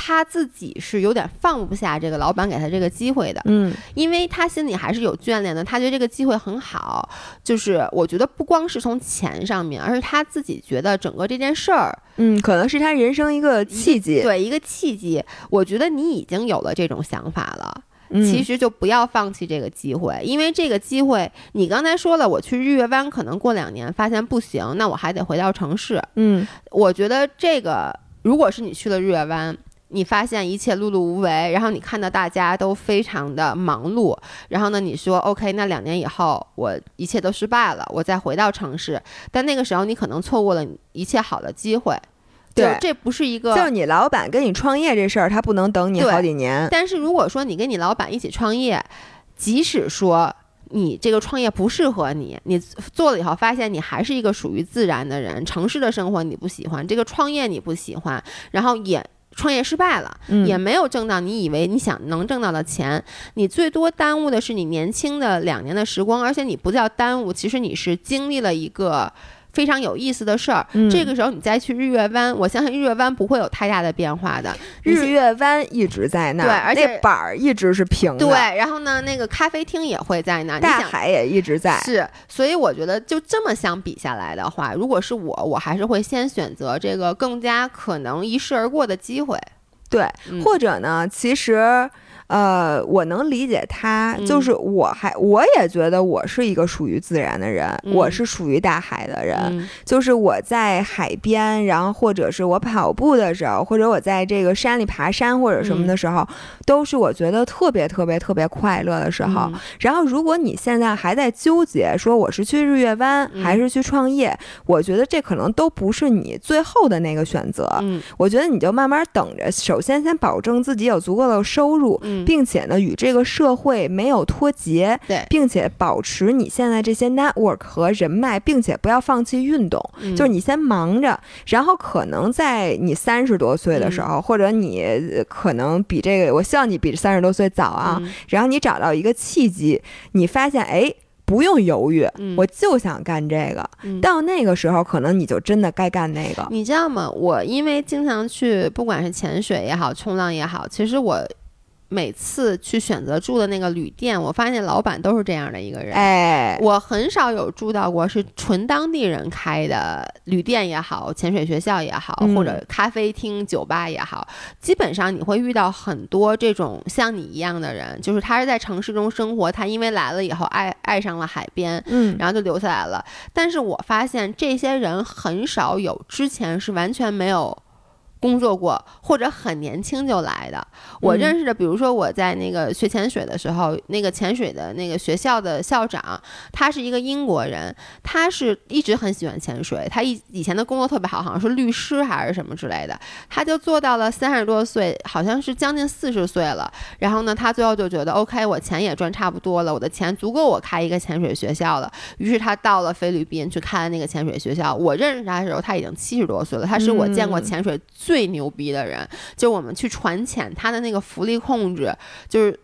他自己是有点放不下这个老板给他这个机会的，嗯，因为他心里还是有眷恋的，他觉得这个机会很好，就是我觉得不光是从钱上面，而是他自己觉得整个这件事儿，嗯，可能是他人生一个契机，对，一个契机。我觉得你已经有了这种想法了，其实就不要放弃这个机会，因为这个机会，你刚才说了，我去日月湾可能过两年发现不行，那我还得回到城市，嗯，我觉得这个如果是你去了日月湾。你发现一切碌碌无为，然后你看到大家都非常的忙碌，然后呢，你说 OK，那两年以后我一切都失败了，我再回到城市，但那个时候你可能错过了一切好的机会，对，这不是一个，就是你老板跟你创业这事儿，他不能等你好几年。但是如果说你跟你老板一起创业，即使说你这个创业不适合你，你做了以后发现你还是一个属于自然的人，城市的生活你不喜欢，这个创业你不喜欢，然后也。创业失败了，也没有挣到你以为你想能挣到的钱，你最多耽误的是你年轻的两年的时光，而且你不叫耽误，其实你是经历了一个。非常有意思的事儿，这个时候你再去日月湾，我相信日月湾不会有太大的变化的。日月湾一直在那，对，而且板儿一直是平的。对，然后呢，那个咖啡厅也会在那，大海也一直在。是，所以我觉得就这么相比下来的话，如果是我，我还是会先选择这个更加可能一试而过的机会。对，或者呢，其实。呃，我能理解他，就是我还我也觉得我是一个属于自然的人，我是属于大海的人，就是我在海边，然后或者是我跑步的时候，或者我在这个山里爬山或者什么的时候，都是我觉得特别特别特别快乐的时候。然后，如果你现在还在纠结说我是去日月湾还是去创业，我觉得这可能都不是你最后的那个选择。嗯，我觉得你就慢慢等着，首先先保证自己有足够的收入。并且呢，与这个社会没有脱节，对，并且保持你现在这些 network 和人脉，并且不要放弃运动，就是你先忙着，然后可能在你三十多岁的时候，或者你可能比这个，我希望你比三十多岁早啊，然后你找到一个契机，你发现哎，不用犹豫，我就想干这个，到那个时候，可能你就真的该干那个。你知道吗？我因为经常去，不管是潜水也好，冲浪也好，其实我。每次去选择住的那个旅店，我发现老板都是这样的一个人。哎，我很少有住到过是纯当地人开的旅店也好，潜水学校也好，或者咖啡厅、酒吧也好，基本上你会遇到很多这种像你一样的人，就是他是在城市中生活，他因为来了以后爱爱上了海边，嗯，然后就留下来了。但是我发现这些人很少有之前是完全没有。工作过或者很年轻就来的，我认识的，比如说我在那个学潜水的时候，那个潜水的那个学校的校长，他是一个英国人，他是一直很喜欢潜水，他以以前的工作特别好，好像是律师还是什么之类的，他就做到了三十多岁，好像是将近四十岁了。然后呢，他最后就觉得，OK，我钱也赚差不多了，我的钱足够我开一个潜水学校了。于是他到了菲律宾去开那个潜水学校。我认识他的时候，他已经七十多岁了，他是我见过潜水。最牛逼的人，就我们去传潜，他的那个浮力控制就是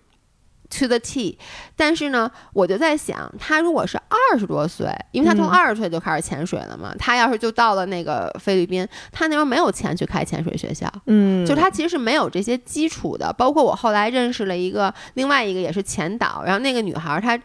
to the T。但是呢，我就在想，他如果是二十多岁，因为他从二十岁就开始潜水了嘛，他要是就到了那个菲律宾，他那时候没有钱去开潜水学校，嗯，就他其实是没有这些基础的。包括我后来认识了一个另外一个也是潜导，然后那个女孩她。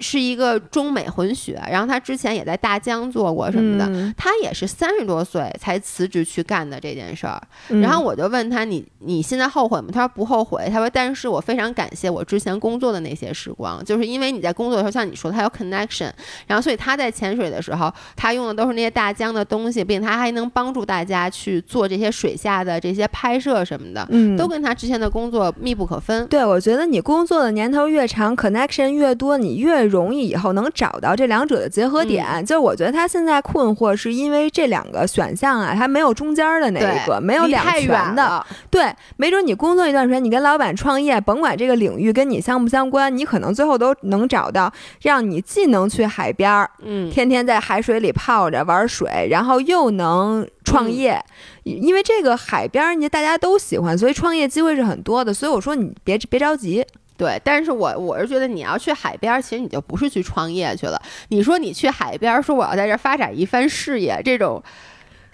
是一个中美混血，然后他之前也在大疆做过什么的，他也是三十多岁才辞职去干的这件事儿。然后我就问他：“你你现在后悔吗？”他说：“不后悔。”他说：“但是我非常感谢我之前工作的那些时光，就是因为你在工作的时候，像你说，他有 connection，然后所以他在潜水的时候，他用的都是那些大疆的东西，并且他还能帮助大家去做这些水下的这些拍摄什么的，嗯，都跟他之前的工作密不可分。对，我觉得你工作的年头越长，connection 越多，你越。容易以后能找到这两者的结合点，就是我觉得他现在困惑是因为这两个选项啊，他没有中间的那一个，没有两全的。对，没准你工作一段时间，你跟老板创业，甭管这个领域跟你相不相关，你可能最后都能找到让你既能去海边儿，嗯，天天在海水里泡着玩水，然后又能创业，因为这个海边儿你大家都喜欢，所以创业机会是很多的。所以我说你别别着急。对，但是我我是觉得你要去海边，其实你就不是去创业去了。你说你去海边，说我要在这发展一番事业，这种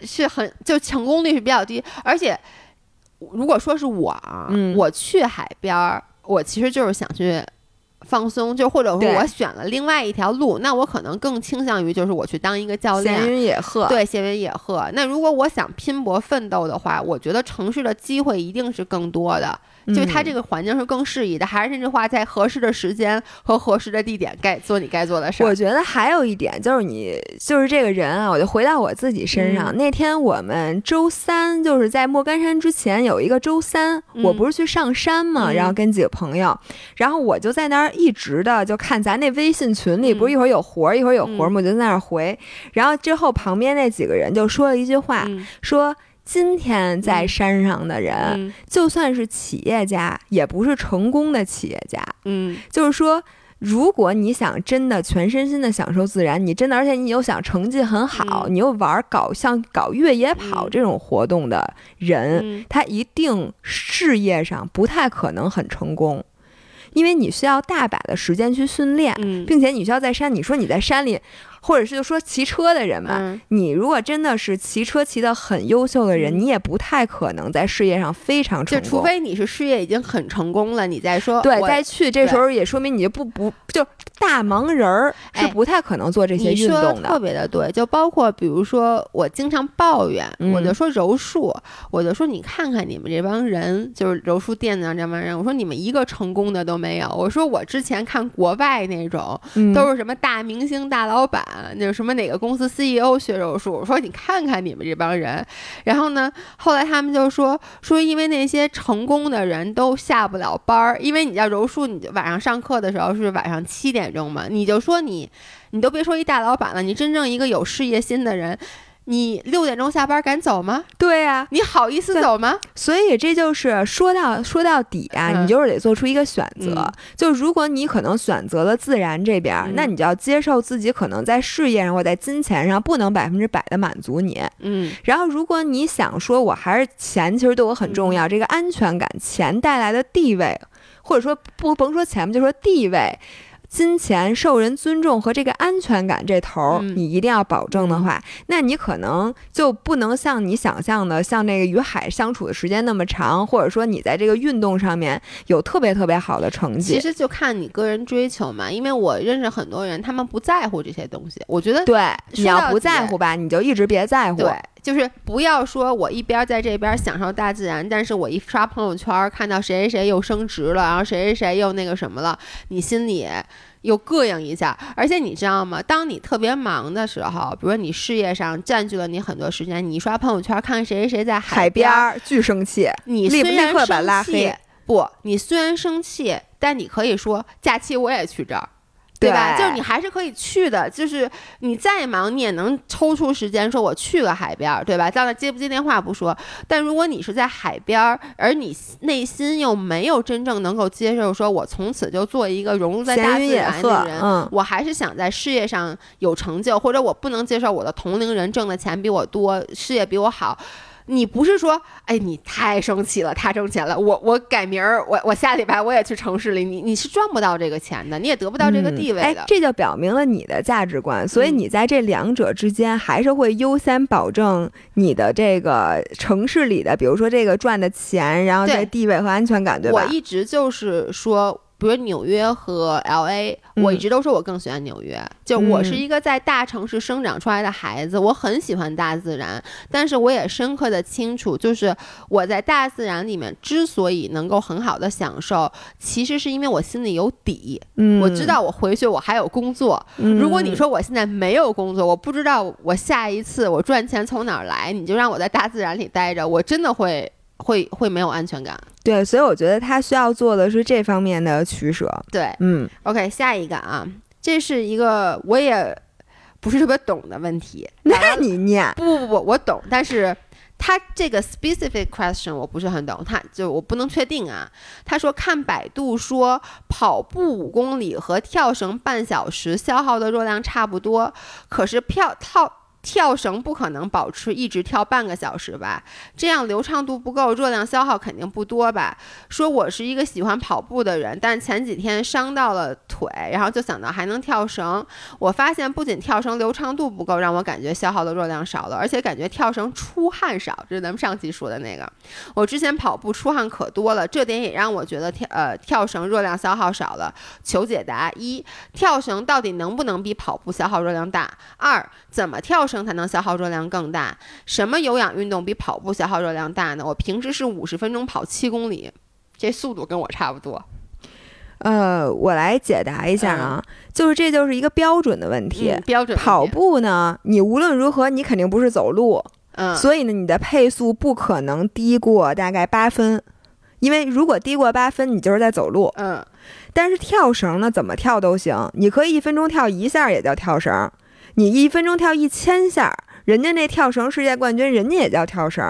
是很就成功率是比较低。而且如果说是我啊，我去海边，我其实就是想去放松，就或者说我选了另外一条路，那我可能更倾向于就是我去当一个教练，闲云野鹤。对，闲云野鹤。那如果我想拼搏奋斗的话，我觉得城市的机会一定是更多的。就它这个环境是更适宜的，还是那句话，在合适的时间和合适的地点，该做你该做的事儿。我觉得还有一点就是你就是这个人啊，我就回到我自己身上。那天我们周三就是在莫干山之前有一个周三，我不是去上山嘛，然后跟几个朋友，然后我就在那儿一直的就看咱那微信群里，不是一会儿有活儿，一会儿有活儿嘛，我就在那儿回。然后之后旁边那几个人就说了一句话，说。今天在山上的人，就算是企业家，也不是成功的企业家。嗯，就是说，如果你想真的全身心的享受自然，你真的，而且你又想成绩很好，你又玩搞像搞越野跑这种活动的人，他一定事业上不太可能很成功，因为你需要大把的时间去训练，并且你需要在山，你说你在山里。或者是就说骑车的人嘛，你如果真的是骑车骑得很优秀的人，你也不太可能在事业上非常成功。就除非你是事业已经很成功了，你再说对再去，这时候也说明你就不不就大忙人儿是不太可能做这些运动的。特别的对，就包括比如说我经常抱怨，我就说柔术，我就说你看看你们这帮人，就是柔术店的这帮人，我说你们一个成功的都没有。我说我之前看国外那种都是什么大明星大老板。那什么哪个公司 CEO 学柔术？我说你看看你们这帮人，然后呢，后来他们就说说，因为那些成功的人都下不了班儿，因为你叫柔术，你晚上上课的时候是晚上七点钟嘛，你就说你，你都别说一大老板了，你真正一个有事业心的人。你六点钟下班敢走吗？对呀，你好意思走吗？所以这就是说到说到底啊，你就是得做出一个选择。就如果你可能选择了自然这边，那你就要接受自己可能在事业上或在金钱上不能百分之百的满足你。嗯，然后如果你想说我还是钱其实对我很重要，这个安全感、钱带来的地位，或者说不甭说钱吧，就说地位。金钱、受人尊重和这个安全感这头儿，嗯你一定要保证的话，那你可能就不能像你想象的，像那个与海相处的时间那么长，或者说你在这个运动上面有特别特别好的成绩。其实就看你个人追求嘛，因为我认识很多人，他们不在乎这些东西。我觉得对，你要不在乎吧，你就一直别在乎。对，就是不要说我一边在这边享受大自然，但是我一刷朋友圈看到谁谁谁又升职了，然后谁谁谁又那个什么了，你心里又膈应一下。而且你知道吗？当你特别忙的时候，比如说你事业上占据了你很多时间，你一刷朋友圈看谁谁谁在海边巨生气，你立虽然立刻把生气拉黑，不，你虽然生气，但你可以说假期我也去这儿。对吧？对就是你还是可以去的，就是你再忙，你也能抽出时间说我去个海边儿，对吧？到那接不接电话不说，但如果你是在海边儿，而你内心又没有真正能够接受，说我从此就做一个融入在大自然的，人，嗯，我还是想在事业上有成就，或者我不能接受我的同龄人挣的钱比我多，事业比我好。你不是说，哎，你太生气了，太挣钱了，我我改名儿，我我下礼拜我也去城市里，你你是赚不到这个钱的，你也得不到这个地位的。哎，这就表明了你的价值观，所以嗯你在这两者之间还是会优先保证你的这个城市里的，比如说这个赚的钱，然后这对地位和安全感，对吧？我一直就是说，比如纽约和 L A，、嗯我一直都说我更喜欢纽约。就我是嗯一个在大城市生长出来的孩子，我很喜欢大自然，但是我也深刻的清楚，就是我在大自然里面之所以能够很好的享受，其实是因为我心里有底，嗯，我知道我回去我还有工作。嗯，如果你说我现在没有工作，我不知道我下一次我赚钱从哪儿来，你就让我在大自然里待着，我真的会会会没有安全感。对，所以我觉得他需要做的是这方面的取舍。对，嗯 OK，下一个啊，这是一个我也不是特别懂的问题。那你念，不不不不，我懂，但是他这个 specific question 我不是很懂，他就我不能确定啊。他说看百度说跑步五公里和跳绳半小时消耗的热量差不多，可是跳跳。跳绳不可能保持一直跳半个小时吧？这样流畅度不够，热量消耗肯定不多吧？说我是一个喜欢跑步的人，但前几天伤到了腿，然后就想到还能跳绳。我发现不仅跳绳流畅度不够，让我感觉消耗的热量少了，而且感觉跳绳出汗少，这是咱们上期说的那个。我之前跑步出汗可多了，这点也让我觉得跳呃跳绳热量消耗少了。求解答：一、跳绳到底能不能比跑步消耗热量大？二、怎么跳绳才能消耗热量更大？什么有氧运动比跑步消耗热量大呢？我平时是五十分钟跑七公里，这速度跟我差不多。呃，我来解答一下啊，就是这就是一个标准的问题。嗯、标准跑，步呢，你无论如何，你肯定不是走路，嗯，所以呢，你的配速不可能低过大概八分，因为如果低过八分，你就是在走路。嗯，但是跳绳呢，怎么跳都行，你可以一分钟跳一下也叫跳绳，你一分钟跳一千下。人家那跳绳世界冠军，人家也叫跳绳。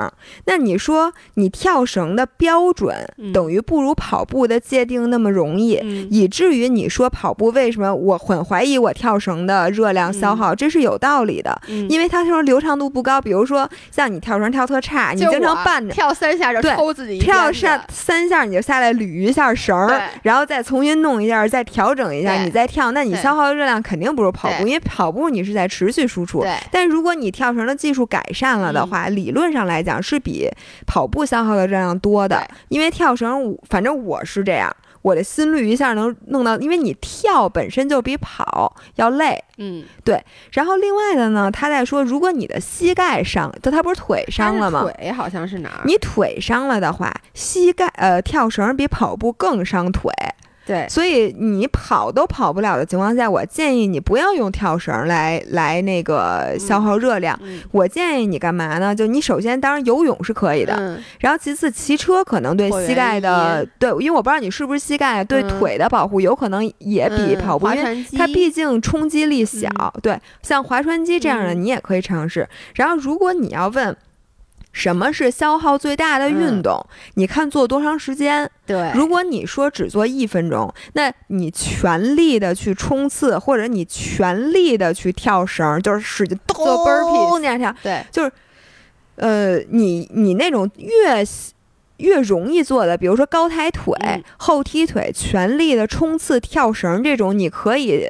那你说你跳绳的标准嗯。等于不如跑步的界定那么容易，嗯。以至于你说跑步为什么我很怀疑我跳绳的热量消耗，这是有道理的，嗯。因为它说流畅度不高。比如说像你跳绳跳特差，你经常我绊着。跳三下就对抽自己一跳三下你就下来捋一下绳儿，然后再重新弄一下，再调整一下，你再跳，那你消耗的热量肯定不如跑步，因为跑步你是在持续输出。但如果你跳绳的技术改善了的嗯话，理论上来讲是比跑步消耗的热量多的，因为跳绳，我反正我是这样，我的心率一下能弄到，因为你跳本身就比跑要累。嗯，对然后另外的呢，他在说，如果你的膝盖伤，就他不是腿伤了吗？腿好像是哪儿？你腿伤了的话，膝盖呃跳绳比跑步更伤腿，对，所以你跑都跑不了的情况下，我建议你不要用跳绳来来那个消耗热量。嗯。我建议你干嘛呢？就你首先，当然游泳是可以的，嗯。然后其次骑车可能对膝盖的对，因为我不知道你是不是膝盖对嗯腿的保护有可能也比嗯跑步，它毕竟冲击力小，对，像划船机这样的嗯。你也可以尝试。然后，如果你要问什么是消耗最大的运嗯。动，你看做多长时间。对，如果你说只做一分钟，那你全力的去冲刺，或者你全力的去跳绳，就是使劲做咚 burpees 那样跳，对，呃，你你那种越越容易做的，比如说高抬腿、后踢腿、全力的冲刺、跳绳这种，你可以。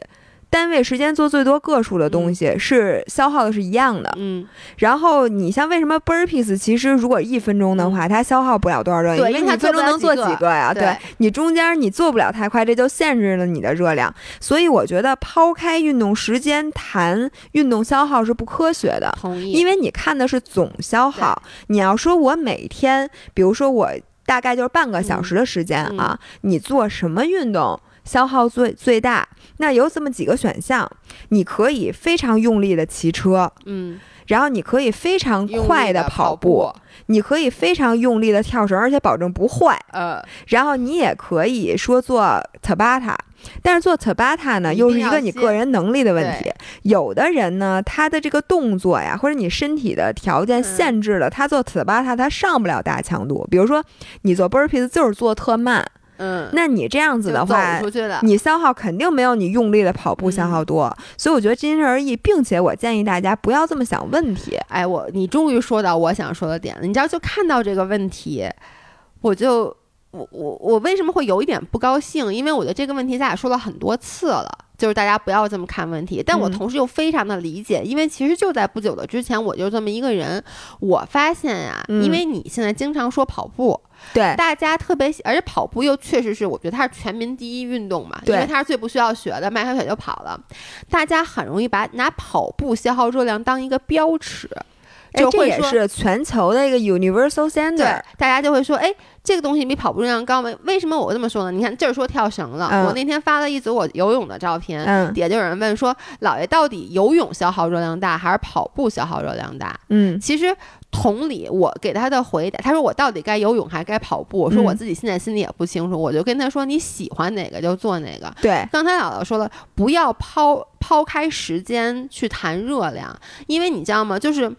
单位时间做最多个数的东西是消耗的是一样的，嗯，然后你像为什么 burpees 其实如果一分钟的话，它消耗不了多少热量，因为你一分钟能做几个呀？对你中间你做不了太快，这就限制了你的热量。所以我觉得抛开运动时间谈运动消耗是不科学的，同意。因为你看的是总消耗，你要说我每天，比如说我大概就是半个小时的时间啊，你做什么运动？消耗最最大，那有这么几个选项，你可以非常用力的骑车，嗯，然后你可以非常快的跑步，你可以非常用力的跳绳，而且保证不坏，呃，然后你也可以说做 Tabata，但是做 Tabata 呢，又是一个你个人能力的问题，有的人呢，他的这个动作呀，或者你身体的条件限制了他做 Tabata，他上不了大强度，比如说你做 Burpees 就是做特慢。嗯，那你这样子的话，你消耗肯定没有你用力的跑步消耗多，所以我觉得因人而异，并且我建议大家不要这么想问题。哎，我你终于说到我想说的点了，你知道，就看到这个问题，我就我我我为什么会有一点不高兴？因为我觉得这个问题咱俩说了很多次了。就是大家不要这么看问题，但我同时又非常的理解，因为其实就在不久的之前，我就这么一个人。我发现呀，因为你现在经常说跑步，对，大家特别喜，而且跑步又确实是，我觉得它是全民第一运动嘛，因为它是最不需要学的，迈开腿就跑了。大家很容易把拿跑步消耗热量当一个标尺。这也是全球的一个 universal standard，大家就会说，哎，这个东西比跑步热量高吗？为什么我这么说呢？你看，就是说跳绳了，我那天发了一组我游泳的照片，底下就有人问说，老爷到底游泳消耗热量大还是跑步消耗热量大？嗯，其实同理，我给他的回答，他说我到底该游泳还是该跑步？我说我自己现在心里也不清楚，我就跟他说，你喜欢哪个就做哪个。对，刚才姥姥说了，不要抛抛开时间去谈热量，因为你知道吗？就是。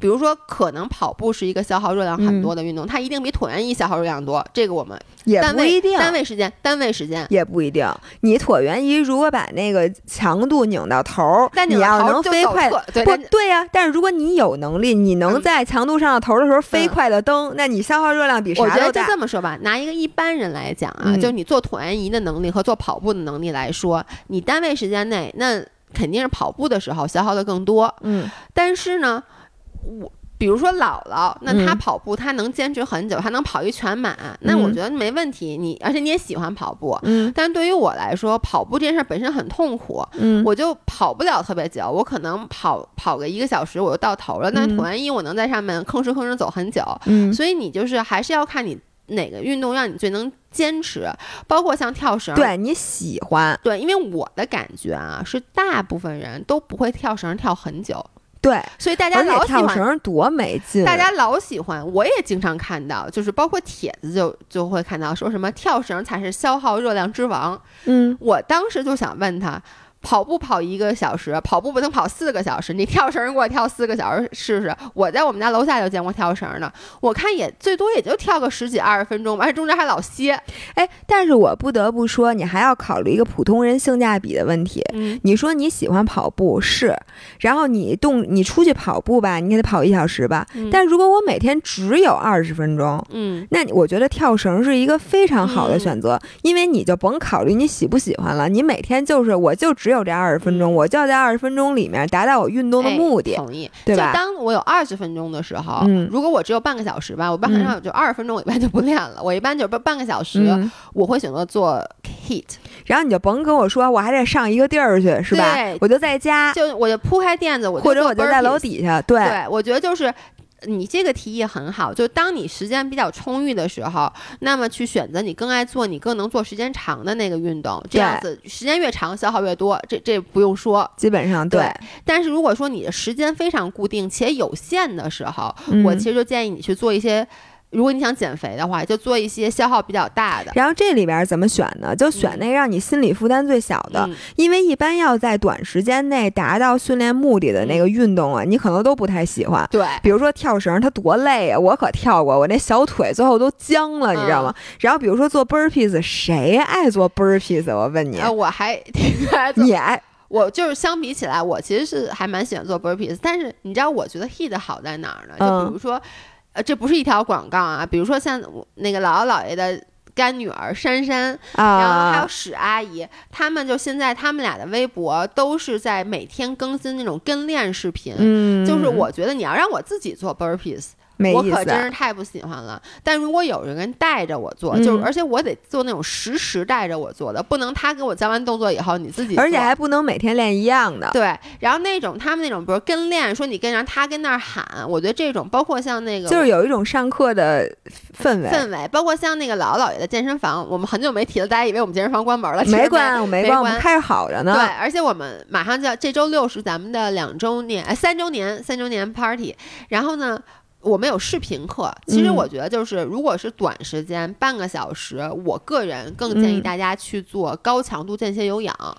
比如说，可能跑步是一个消耗热量很多的运动，它一定比椭圆仪消耗热量多。这个我们也不一定。单位时间，单位时间也不一定。你椭圆仪如果把那个强度拧到头儿，你要能飞快，不对呀。但是如果你有能力，你能在强度上到头的时候飞快的蹬，那你消耗热量比啥都大。我觉得就这么说吧，拿一个一般人来讲啊，就是你做椭圆仪的能力和做跑步的能力来说，你单位时间内那肯定是跑步的时候消耗的更多。嗯，但是呢。我比如说姥姥，那她跑步，她能坚持很久，她能跑一全马，那我觉得没问题。你而且你也喜欢跑步，嗯，但对于我来说，跑步这件事本身很痛苦，嗯，我就跑不了特别久，我可能跑跑个一个小时我就到头了。那椭圆仪我能在上面吭哧吭哧走很久，嗯，所以你就是还是要看你哪个运动让你最能坚持，包括像跳绳，对你喜欢，对，因为我的感觉啊，是大部分人都不会跳绳跳很久。对，所以大家老喜欢跳绳多没劲。大家老喜欢，我也经常看到，就是包括帖子就就会看到说什么跳绳才是消耗热量之王。嗯，我当时就想问他。跑步跑一个小时，跑步不能跑四个小时。你跳绳给我跳四个小时试试。我在我们家楼下就见过跳绳的，我看也最多也就跳个十几二十分钟吧，而且中间还老歇。哎，但是我不得不说，你还要考虑一个普通人性价比的问题。嗯，你说你喜欢跑步是，然后你动你出去跑步吧，你给他跑一小时吧。但如果我每天只有二十分钟，嗯，那我觉得跳绳是一个非常好的选择，因为你就甭考虑你喜不喜欢了，你每天就是我就只。有这二十分钟，我就要在二十分钟里面达到我运动的目的，同意，对吧？就当我有二十分钟的时候，嗯，如果我只有半个小时吧，我一般很少就二十分钟，我一般就不练了。我一般就是半半个小时，我会选择做 heat，然后你就甭跟我说我还得上一个地儿去，是吧？我就在家，就我就铺开垫子，我或者我就在楼底下，对，我觉得就是。你这个提议很好，就当你时间比较充裕的时候，那么去选择你更爱做、你更能做时间长的那个运动，这样子时间越长消耗越多，这这不用说，基本上对。但是如果说你的时间非常固定且有限的时候，我其实就建议你去做一些。如果你想减肥的话，就做一些消耗比较大的。然后这里边怎么选呢？就选那个让你心理负担最小的，因为一般要在短时间内达到训练目的的那个运动啊，你可能都不太喜欢。对，比如说跳绳，它多累啊！我可跳过，我那小腿最后都僵了，你知道吗？然后比如说做 burpees，谁爱做 burpees？我问你，我还挺爱做。你爱？我就是相比起来，我其实是还蛮喜欢做 burpees，但是你知道我觉得 heat 好在哪儿呢？就比如说。呃，这不是一条广告啊，比如说像那个姥姥姥爷的。干女儿珊珊，然后还有史阿姨，他们就现在他们俩的微博都是在每天更新那种跟练视频，就是我觉得你要让我自己做 burpees。我可真是太不喜欢了。但如果有人带着我做，就是而且我得做那种实时带着我做的，不能他给我教完动作以后你自己，而且还不能每天练一样的。对，然后那种他们那种，比如跟练，说你跟着他跟那儿喊，我觉得这种包括像那个，就是有一种上课的氛围。氛围，包括像那个老姥姥爷的健身房，我们很久没提了，大家以为我们健身房关门了，没关，我没关，我们开着好着呢。对，而且我们马上就要这周六是咱们的两周年，哎，三周年，三周年 party，然后呢。我们有视频课，其实我觉得就是，如果是短时间半个小时，我个人更建议大家去做高强度间歇有氧。嗯，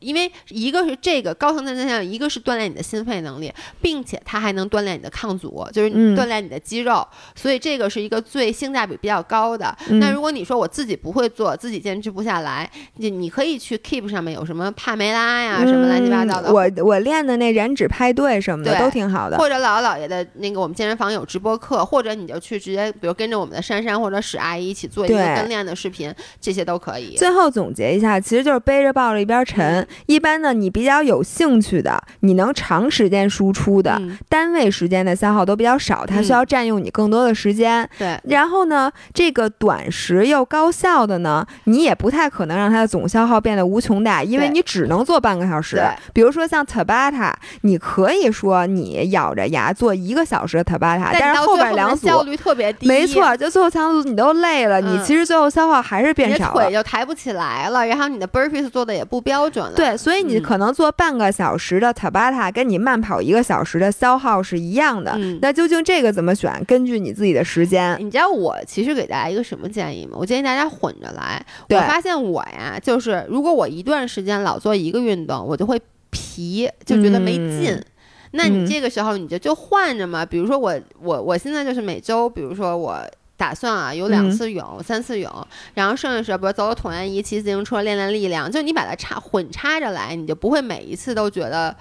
因为一个是这个高层次项，一个是锻炼你的心肺能力，并且它还能锻炼你的抗阻，就是锻炼你的肌肉，所以这个是一个最性价比比较高的。那如果你说我自己不会做，自己坚持不下来，你你可以去 Keep 上面有什么帕梅拉呀，什么乱七八糟的。我我练的那燃脂派对什么的都挺好的。或者姥姥姥爷的那个我们健身房有直播课，或者你就去直接，比如跟着我们的珊珊或者史阿姨一起做一个跟练的视频，这些都可以。最后总结一下，其实就是背着抱着一边沉。一般呢，你比较有兴趣的，你能长时间输出的，单位时间的消耗都比较少，它需要占用你更多的时间。对。然后呢，这个短时又高效的呢，你也不太可能让它的总消耗变得无穷大，因为你只能做半个小时。比如说像 Tabata，你可以说你咬着牙做一个小时的 Tabata，但是后边两组效率特别低。没错，就最后强组你都累了，你其实最后消耗还是变少了，腿就抬不起来了，然后你的 burpees 做的也不标准了。对。所以你可能做半个小时的 Tabata，跟你慢跑一个小时的消耗是一样的。那究竟这个怎么选？根据你自己的时间。你知道我其实给大家一个什么建议吗？我建议大家混着来。我发现我呀，就是如果我一段时间老做一个运动，我就会疲，就觉得没劲。那你这个时候你就就换着嘛。比如说我我我现在就是每周，比如说我。打算啊，有两次泳，三次泳，然后剩下时比如走走椭圆仪，骑自行车练练力量，就你把它插混插着来，你就不会每一次都觉得。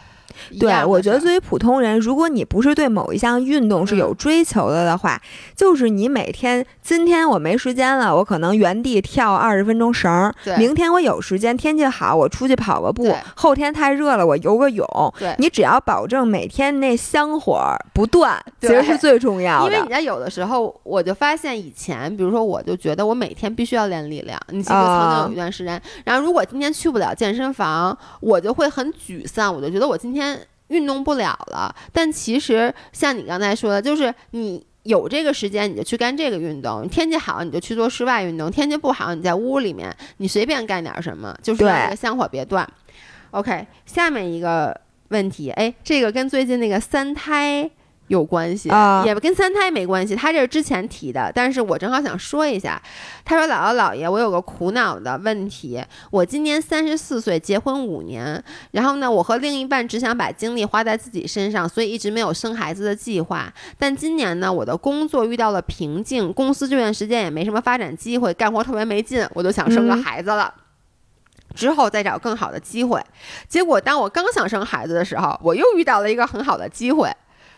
对，我觉得作为普通人，如果你不是对某一项运动是有追求的的话，就是你每天，今天我没时间了，我可能原地跳二十分钟绳儿；明天我有时间，天气好，我出去跑个步；后天太热了，我游个泳。对，你只要保证每天那香火不断，其实是最重要的。因为你在有的时候，我就发现以前，比如说，我就觉得我每天必须要练力量。你记得曾经有一段时间，然后如果今天去不了健身房，我就会很沮丧，我就觉得我今天。运动不了了，但其实像你刚才说的，就是你有这个时间，你就去干这个运动；天气好，你就去做室外运动；天气不好，你在屋里面，你随便干点什么，就是让这个香火别断。OK，下面一个问题，哎，这个跟最近那个三胎。有关系，也跟三胎没关系。他这是之前提的，但是我正好想说一下。他说：“姥姥姥爷，我有个苦恼的问题。我今年三十四岁，结婚五年，然后呢，我和另一半只想把精力花在自己身上，所以一直没有生孩子的计划。但今年呢，我的工作遇到了瓶颈，公司这段时间也没什么发展机会，干活特别没劲，我就想生个孩子了，之后再找更好的机会。结果当我刚想生孩子的时候，我又遇到了一个很好的机会。”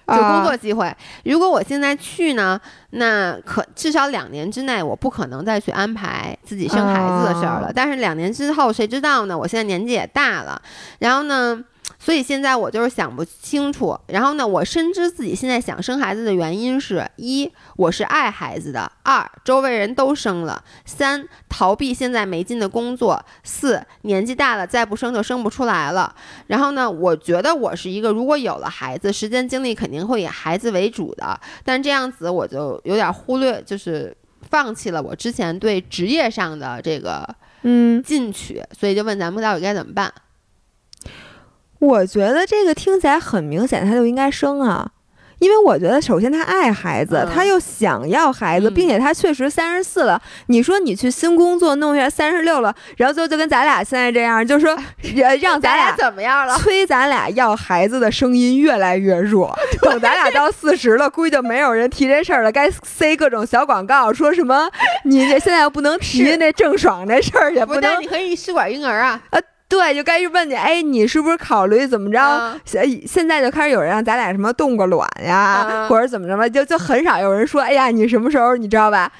就工作机会，如果我现在去呢，那可至少两年之内，我不可能再去安排自己生孩子的事儿了。但是两年之后，谁知道呢？我现在年纪也大了，然后呢？所以现在我就是想不清楚，然后呢，我深知自己现在想生孩子的原因是一，我是爱孩子的；二，周围人都生了；三，逃避现在没劲的工作；四，年纪大了再不生就生不出来了。然后呢，我觉得我是一个如果有了孩子，时间精力肯定会以孩子为主的，但这样子我就有点忽略，就是放弃了我之前对职业上的这个嗯进取，所以就问咱们到底该怎么办。我觉得这个听起来很明显，他就应该生啊，因为我觉得首先他爱孩子，他又想要孩子，并且他确实三十四了。你说你去新工作弄一下三十六了，然后最后就跟咱俩现在这样，就说 让咱俩怎么样了？催咱俩要孩子的声音越来越弱。等咱俩到四十了，估计就没有人提这事儿了，该塞各种小广告，说什么你这现在又不能提那郑爽那事儿，也不能。你可以试管婴儿啊。呃。对，就开始问你，哎，你是不是考虑怎么着？现现在就开始有人让咱俩什么冻个卵呀，或者怎么着吧，就就很少有人说，哎呀，你什么时候？你知道吧？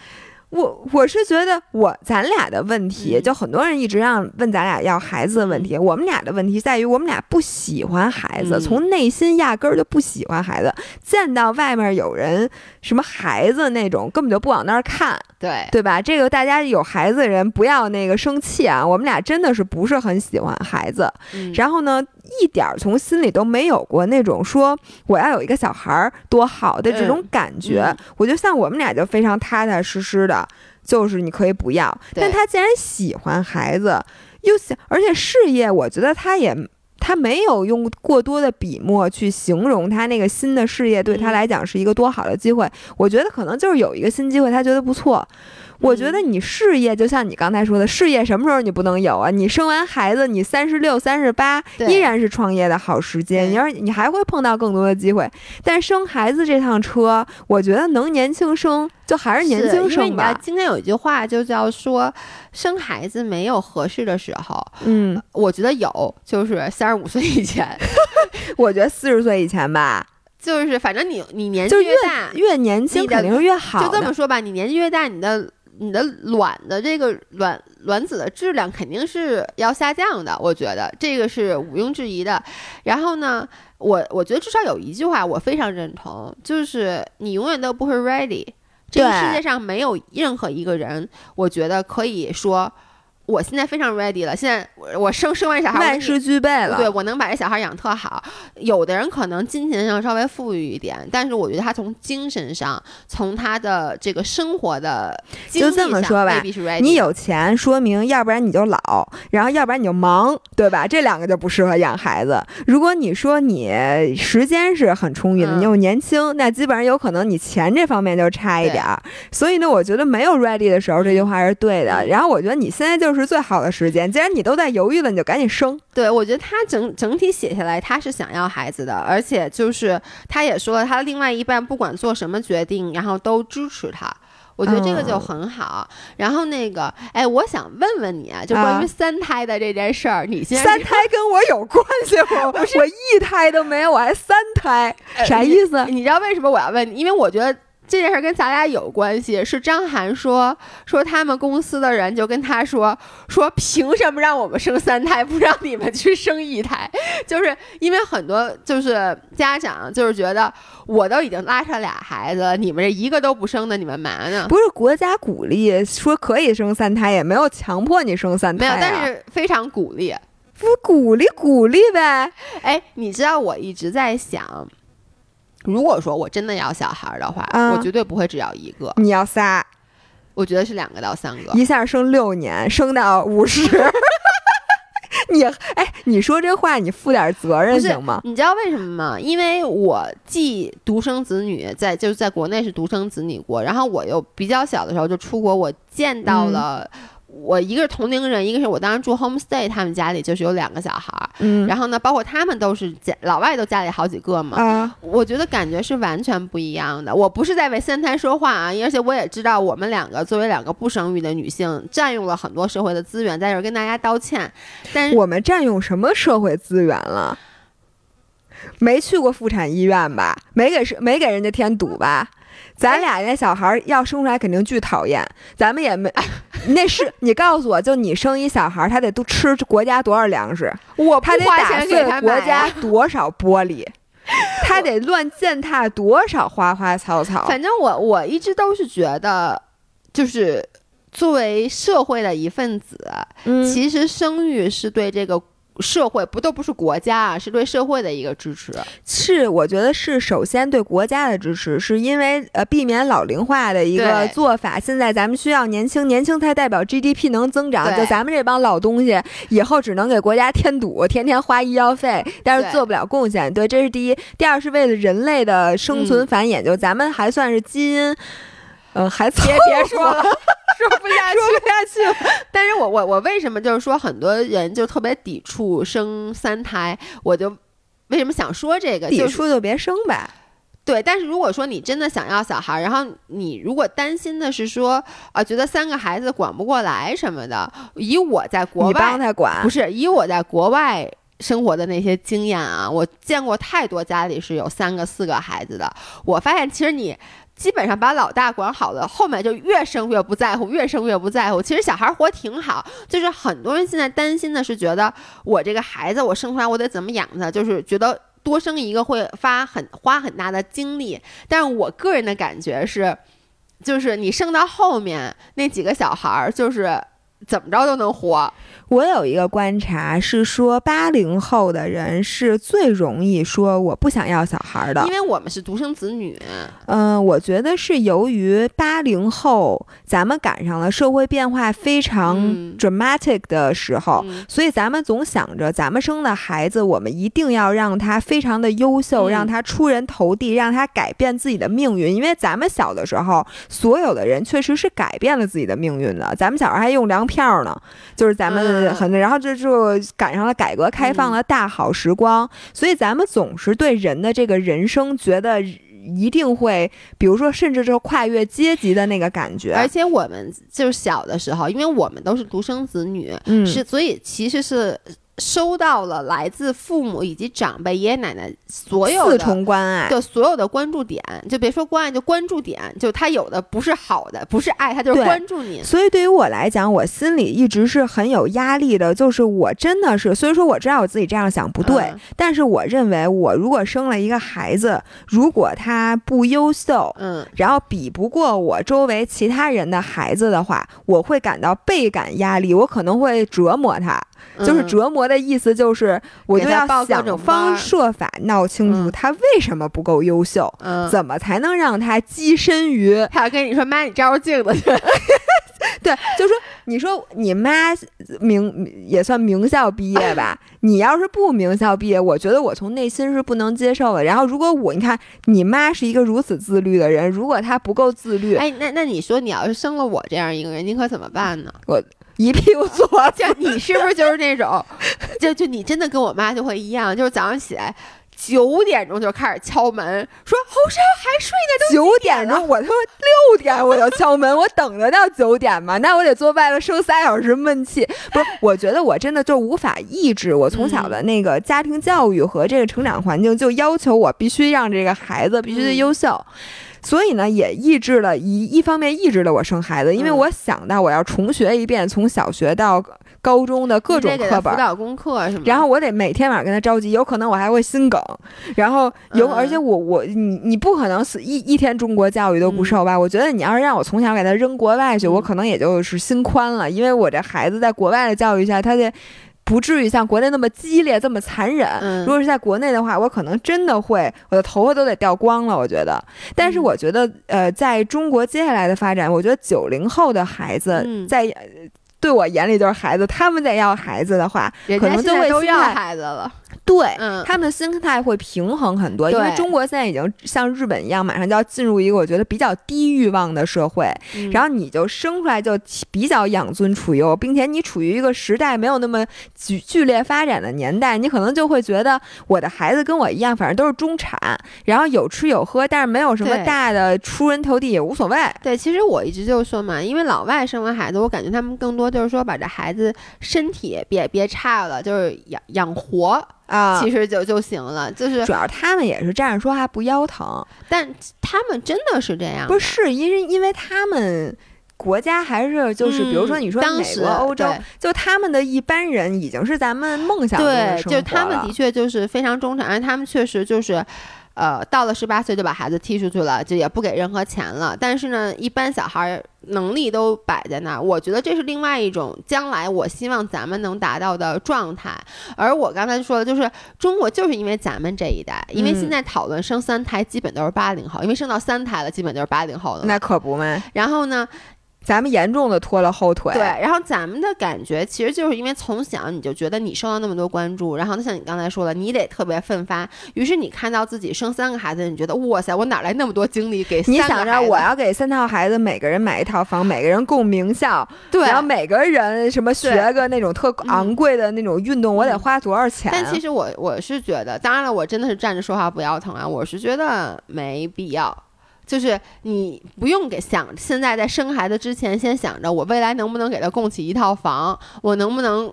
我我是觉得，我咱俩的问题，就很多人一直让问咱俩要孩子的问题。我们俩的问题在于，我们俩不喜欢孩子，从内心压根儿就不喜欢孩子。见到外面有人什么孩子那种，根本就不往那儿看，对对吧？这个大家有孩子的人不要那个生气啊。我们俩真的是不是很喜欢孩子，然后呢？一点儿从心里都没有过那种说我要有一个小孩儿多好的这种感觉，我就像我们俩就非常踏踏实实的，就是你可以不要。但他既然喜欢孩子，又想而且事业，我觉得他也他没有用过多的笔墨去形容他那个新的事业对他来讲是一个多好的机会。我觉得可能就是有一个新机会，他觉得不错。我觉得你事业就像你刚才说的，事业什么时候你不能有啊？你生完孩子，你三十六、三十八依然是创业的好时间。你要你还会碰到更多的机会，但生孩子这趟车，我觉得能年轻生就还是年轻生吧。今天有一句话就叫说，生孩子没有合适的时候。嗯，我觉得有，就是三十五岁以前。我觉得四十岁以前吧。就是反正你你年纪越大，越年轻肯定是越好。就这么说吧，你年纪越大，你的。你的卵的这个卵卵子的质量肯定是要下降的，我觉得这个是毋庸置疑的。然后呢，我我觉得至少有一句话我非常认同，就是你永远都不会 ready。这个世界上没有任何一个人，我觉得可以说。我现在非常 ready 了，现在我生生完小孩，万事俱备了。对，我能把这小孩养特好。有的人可能金钱上稍微富裕一点，但是我觉得他从精神上，从他的这个生活的就这么说吧，你有钱，说明要不然你就老，然后要不然你就忙，对吧？这两个就不适合养孩子。如果你说你时间是很充裕的，你又年轻，那基本上有可能你钱这方面就差一点儿。所以呢，我觉得没有 ready 的时候，这句话是对的。然后我觉得你现在就是。是最好的时间。既然你都在犹豫了，你就赶紧生。对，我觉得他整整体写下来，他是想要孩子的，而且就是他也说了，他另外一半不管做什么决定，然后都支持他。我觉得这个就很好。然后那个，哎，我想问问你啊，就关于三胎的这件事儿，你先三胎跟我有关系吗？我一胎都没有，我还三胎，啥意思？你知道为什么我要问你？因为我觉得。这件事跟咱俩有关系，是张涵说说他们公司的人就跟他说说凭什么让我们生三胎，不让你们去生一胎？就是因为很多就是家长就是觉得我都已经拉扯俩孩子，你们这一个都不生的，你们嘛呢？不是国家鼓励说可以生三胎，也没有强迫你生三胎，没有，但是非常鼓励，不鼓励鼓励呗？哎，你知道我一直在想。如果说我真的要小孩的话，我绝对不会只要一个。你要仨，我觉得是两个到三个，一下生六年，生到五十。你哎，你说这话，你负点责任行吗？你知道为什么吗？因为我既独生子女，在就是在国内是独生子女过，然后我又比较小的时候就出国，我见到了。我一个是同龄人，一个是我当时住 homestay，他们家里就是有两个小孩儿，嗯，然后呢，包括他们都是家老外都家里好几个嘛，啊，我觉得感觉是完全不一样的。我不是在为三胎说话啊，而且我也知道我们两个作为两个不生育的女性，占用了很多社会的资源，在这跟大家道歉。但是我们占用什么社会资源了？没去过妇产医院吧？没给是没给人家添堵吧？咱俩那小孩要生出来肯定巨讨厌，咱们也没。那是你告诉我，就你生一小孩，他得都吃国家多少粮食？我他得打碎国家多少玻璃？他得乱践踏多少花花草草？反正我我一直都是觉得，就是作为社会的一份子，其实生育是对这个。社会不都不是国家啊，是对社会的一个支持。是，我觉得是首先对国家的支持，是因为呃避免老龄化的一个做法。现在咱们需要年轻，年轻才代表 GDP 能增长。就咱们这帮老东西，以后只能给国家添堵，天天花医药费，但是做不了贡献。对，这是第一。第二是为了人类的生存繁衍，就咱们还算是基因，嗯，还别别说了。说不下去，说不下去了。但是我我我为什么就是说很多人就特别抵触生三胎？我就为什么想说这个？抵触就别生呗。对，但是如果说你真的想要小孩，然后你如果担心的是说啊，觉得三个孩子管不过来什么的，以我在国外，你帮他管，不是以我在国外生活的那些经验啊，我见过太多家里是有三个四个孩子的，我发现其实你基本上把老大管好了，后面就越生越不在乎，越生越不在乎。其实小孩活挺好，就是很多人现在担心的是觉得我这个孩子我生出来我得怎么养他，就是觉得。多生一个会花很花很大的精力，但是我个人的感觉是，就是你生到后面那几个小孩，就是怎么着都能活。我有一个观察是说，八零后的人是最容易说我不想要小孩的，因为我们是独生子女。嗯，我觉得是由于八零后咱们赶上了社会变化非常 dramatic 的时候，所以咱们总想着咱们生的孩子，我们一定要让他非常的优秀，让他出人头地，让他改变自己的命运。因为咱们小的时候，所有的人确实是改变了自己的命运的。咱们小时候还用粮票呢，就是咱们。很，然后这就赶上了改革开放的大好时光，所以咱们总是对人的这个人生觉得一定会，比如说，甚至就是跨越阶级的那个感觉。而且我们就是小的时候，因为我们都是独生子女，是所以其实是。收到了来自父母以及长辈、爷爷奶奶所有的四重关爱，就所有的关注点，就别说关爱，就关注点，就他有的不是好的，不是爱，他就是关注你。所以对于我来讲，我心里一直是很有压力的，就是我真的是，虽然说我知道我自己这样想不对，但是我认为我如果生了一个孩子，如果他不优秀，嗯，然后比不过我周围其他人的孩子的话，我会感到倍感压力，我可能会折磨他。就是折磨的意思，就是我就要想方设法闹清楚他为什么不够优秀，怎么才能让他跻身于？他要跟你说：“妈，你照照镜子去。”对，就说你说你妈名也算名校毕业吧？你要是不名校毕业，我觉得我从内心是不能接受的。然后，如果我你看你妈是一个如此自律的人，如果她不够自律，哎，那那你说你要是生了我这样一个人，你可怎么办呢？我。一屁股坐，就你是不是就是那种，就 就你真的跟我妈就会一样，就是早上起来九点钟就开始敲门，说侯山还睡呢，九点钟我他妈六点我就敲门，我等得到九点吗？那我得坐外头生仨小时闷气。不是，我觉得我真的就无法抑制，我从小的那个家庭教育和这个成长环境就要求我必须让这个孩子必须得优秀。所以呢，也抑制了一一方面抑制了我生孩子，因为我想到我要重学一遍从小学到高中的各种课本、辅导功课什么，然后我得每天晚上跟他着急，有可能我还会心梗，然后有而且我我你你不可能是一一天中国教育都不受吧？我觉得你要是让我从小给他扔国外去，我可能也就是心宽了，因为我这孩子在国外的教育下，他得。不至于像国内那么激烈，这么残忍。如果是在国内的话，我可能真的会，我的头发都得掉光了。我觉得，但是我觉得，呃，在中国接下来的发展，我觉得九零后的孩子在对我眼里就是孩子，他们在要孩子的话，可能就会都要孩子了。对，他们的心态会平衡很多，因为中国现在已经像日本一样，马上就要进入一个我觉得比较低欲望的社会。然后你就生出来就比较养尊处优，并且你处于一个时代没有那么剧剧烈发展的年代，你可能就会觉得我的孩子跟我一样，反正都是中产，然后有吃有喝，但是没有什么大的出人头地也无所谓。对，其实我一直就说嘛，因为老外生完孩子，我感觉他们更多就是说把这孩子身体别别差了，就是养养活。啊，其实就就行了，就是主要他们也是站着说话不腰疼，但他们真的是这样，不是因为因为他们国家还是就是比如说你说美国、欧洲，就他们的一般人已经是咱们梦想对，就他们的确就是非常忠诚，而他们确实就是。呃，到了十八岁就把孩子踢出去了，就也不给任何钱了。但是呢，一般小孩能力都摆在那儿，我觉得这是另外一种将来我希望咱们能达到的状态。而我刚才说的，就是中国就是因为咱们这一代，因为现在讨论生三胎，基本都是八零后，因为生到三胎了，基本就是八零后了。那可不嘛。然后呢？咱们严重的拖了后腿。对，然后咱们的感觉其实就是因为从小你就觉得你受到那么多关注，然后像你刚才说的，你得特别奋发，于是你看到自己生三个孩子，你觉得哇塞，我哪来那么多精力给？你想着我要给三套孩子每个人买一套房，每个人供名校，对，然后每个人什么学个那种特昂贵的那种运动，我得花多少钱？但其实我我是觉得，当然了，我真的是站着说话不腰疼啊，我是觉得没必要。就是你不用给想，现在在生孩子之前，先想着我未来能不能给他供起一套房，我能不能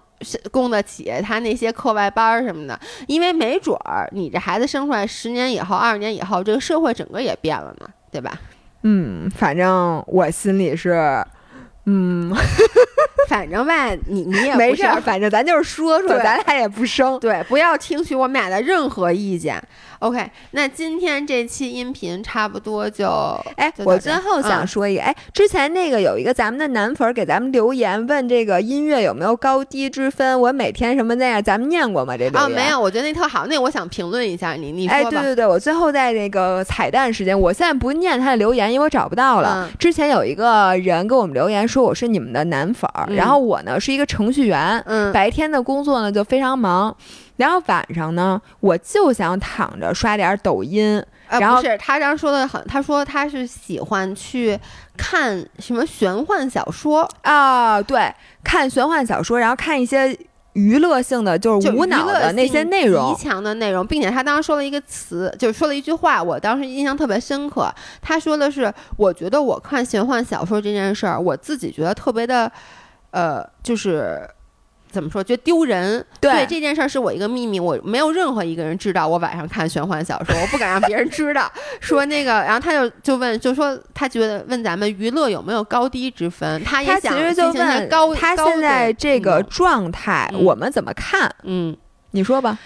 供得起他那些课外班什么的，因为没准儿你这孩子生出来十年以后、二十年以后，这个社会整个也变了呢，对吧？嗯，反正我心里是。嗯，反正吧，你你也没事儿，反正咱就是说说，咱俩也不生，对，不要听取我们俩的任何意见。OK，那今天这期音频差不多就，哎，我最后想说一个，哎，之前那个有一个咱们的男粉给咱们留言，问这个音乐有没有高低之分，我每天什么那样，咱们念过吗？这啊，没有，我觉得那特好，那我想评论一下你，你说哎，对对对，我最后在那个彩蛋时间，我现在不念他的留言，因为我找不到了。之前有一个人给我们留言。说我是你们的男粉儿，然后我呢是一个程序员，嗯白天的工作呢就非常忙，然后晚上呢我就想躺着刷点抖音。然后不是他刚说的很，他说他是喜欢去看什么玄幻小说啊，对，看玄幻小说，然后看一些。娱乐性的就是无脑的那些内容，极强的内容，并且他当时说了一个词，就是说了一句话，我当时印象特别深刻。他说的是：“我觉得我看玄幻小说这件事儿，我自己觉得特别的，呃，就是。”怎么说？觉得丢人。对这件事儿是我一个秘密，我没有任何一个人知道。我晚上看玄幻小说，我不敢让别人知道。说那个，然后他就就问，就说他觉得问咱们娱乐有没有高低之分？他也想就问高他现在这个状态，我们怎么看？嗯，你说吧。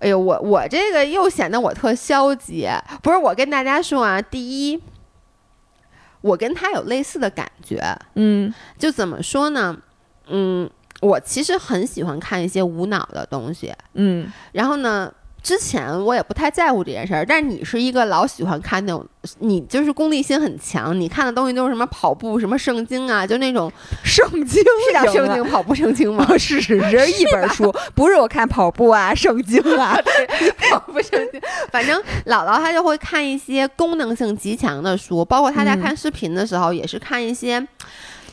哎呦，我我这个又显得我特消极。不是，我跟大家说啊，第一，我跟他有类似的感觉。嗯，就怎么说呢？嗯。我其实很喜欢看一些无脑的东西，嗯，然后呢，之前我也不太在乎这件事儿，但是你是一个老喜欢看那种，你就是功利心很强，你看的东西都是什么跑步、什么圣经啊，就那种圣经是叫圣经跑步圣经吗？是是是一本书，不是我看跑步啊，圣经啊，跑步圣经，反正姥姥她就会看一些功能性极强的书，包括她在看视频的时候也是看一些。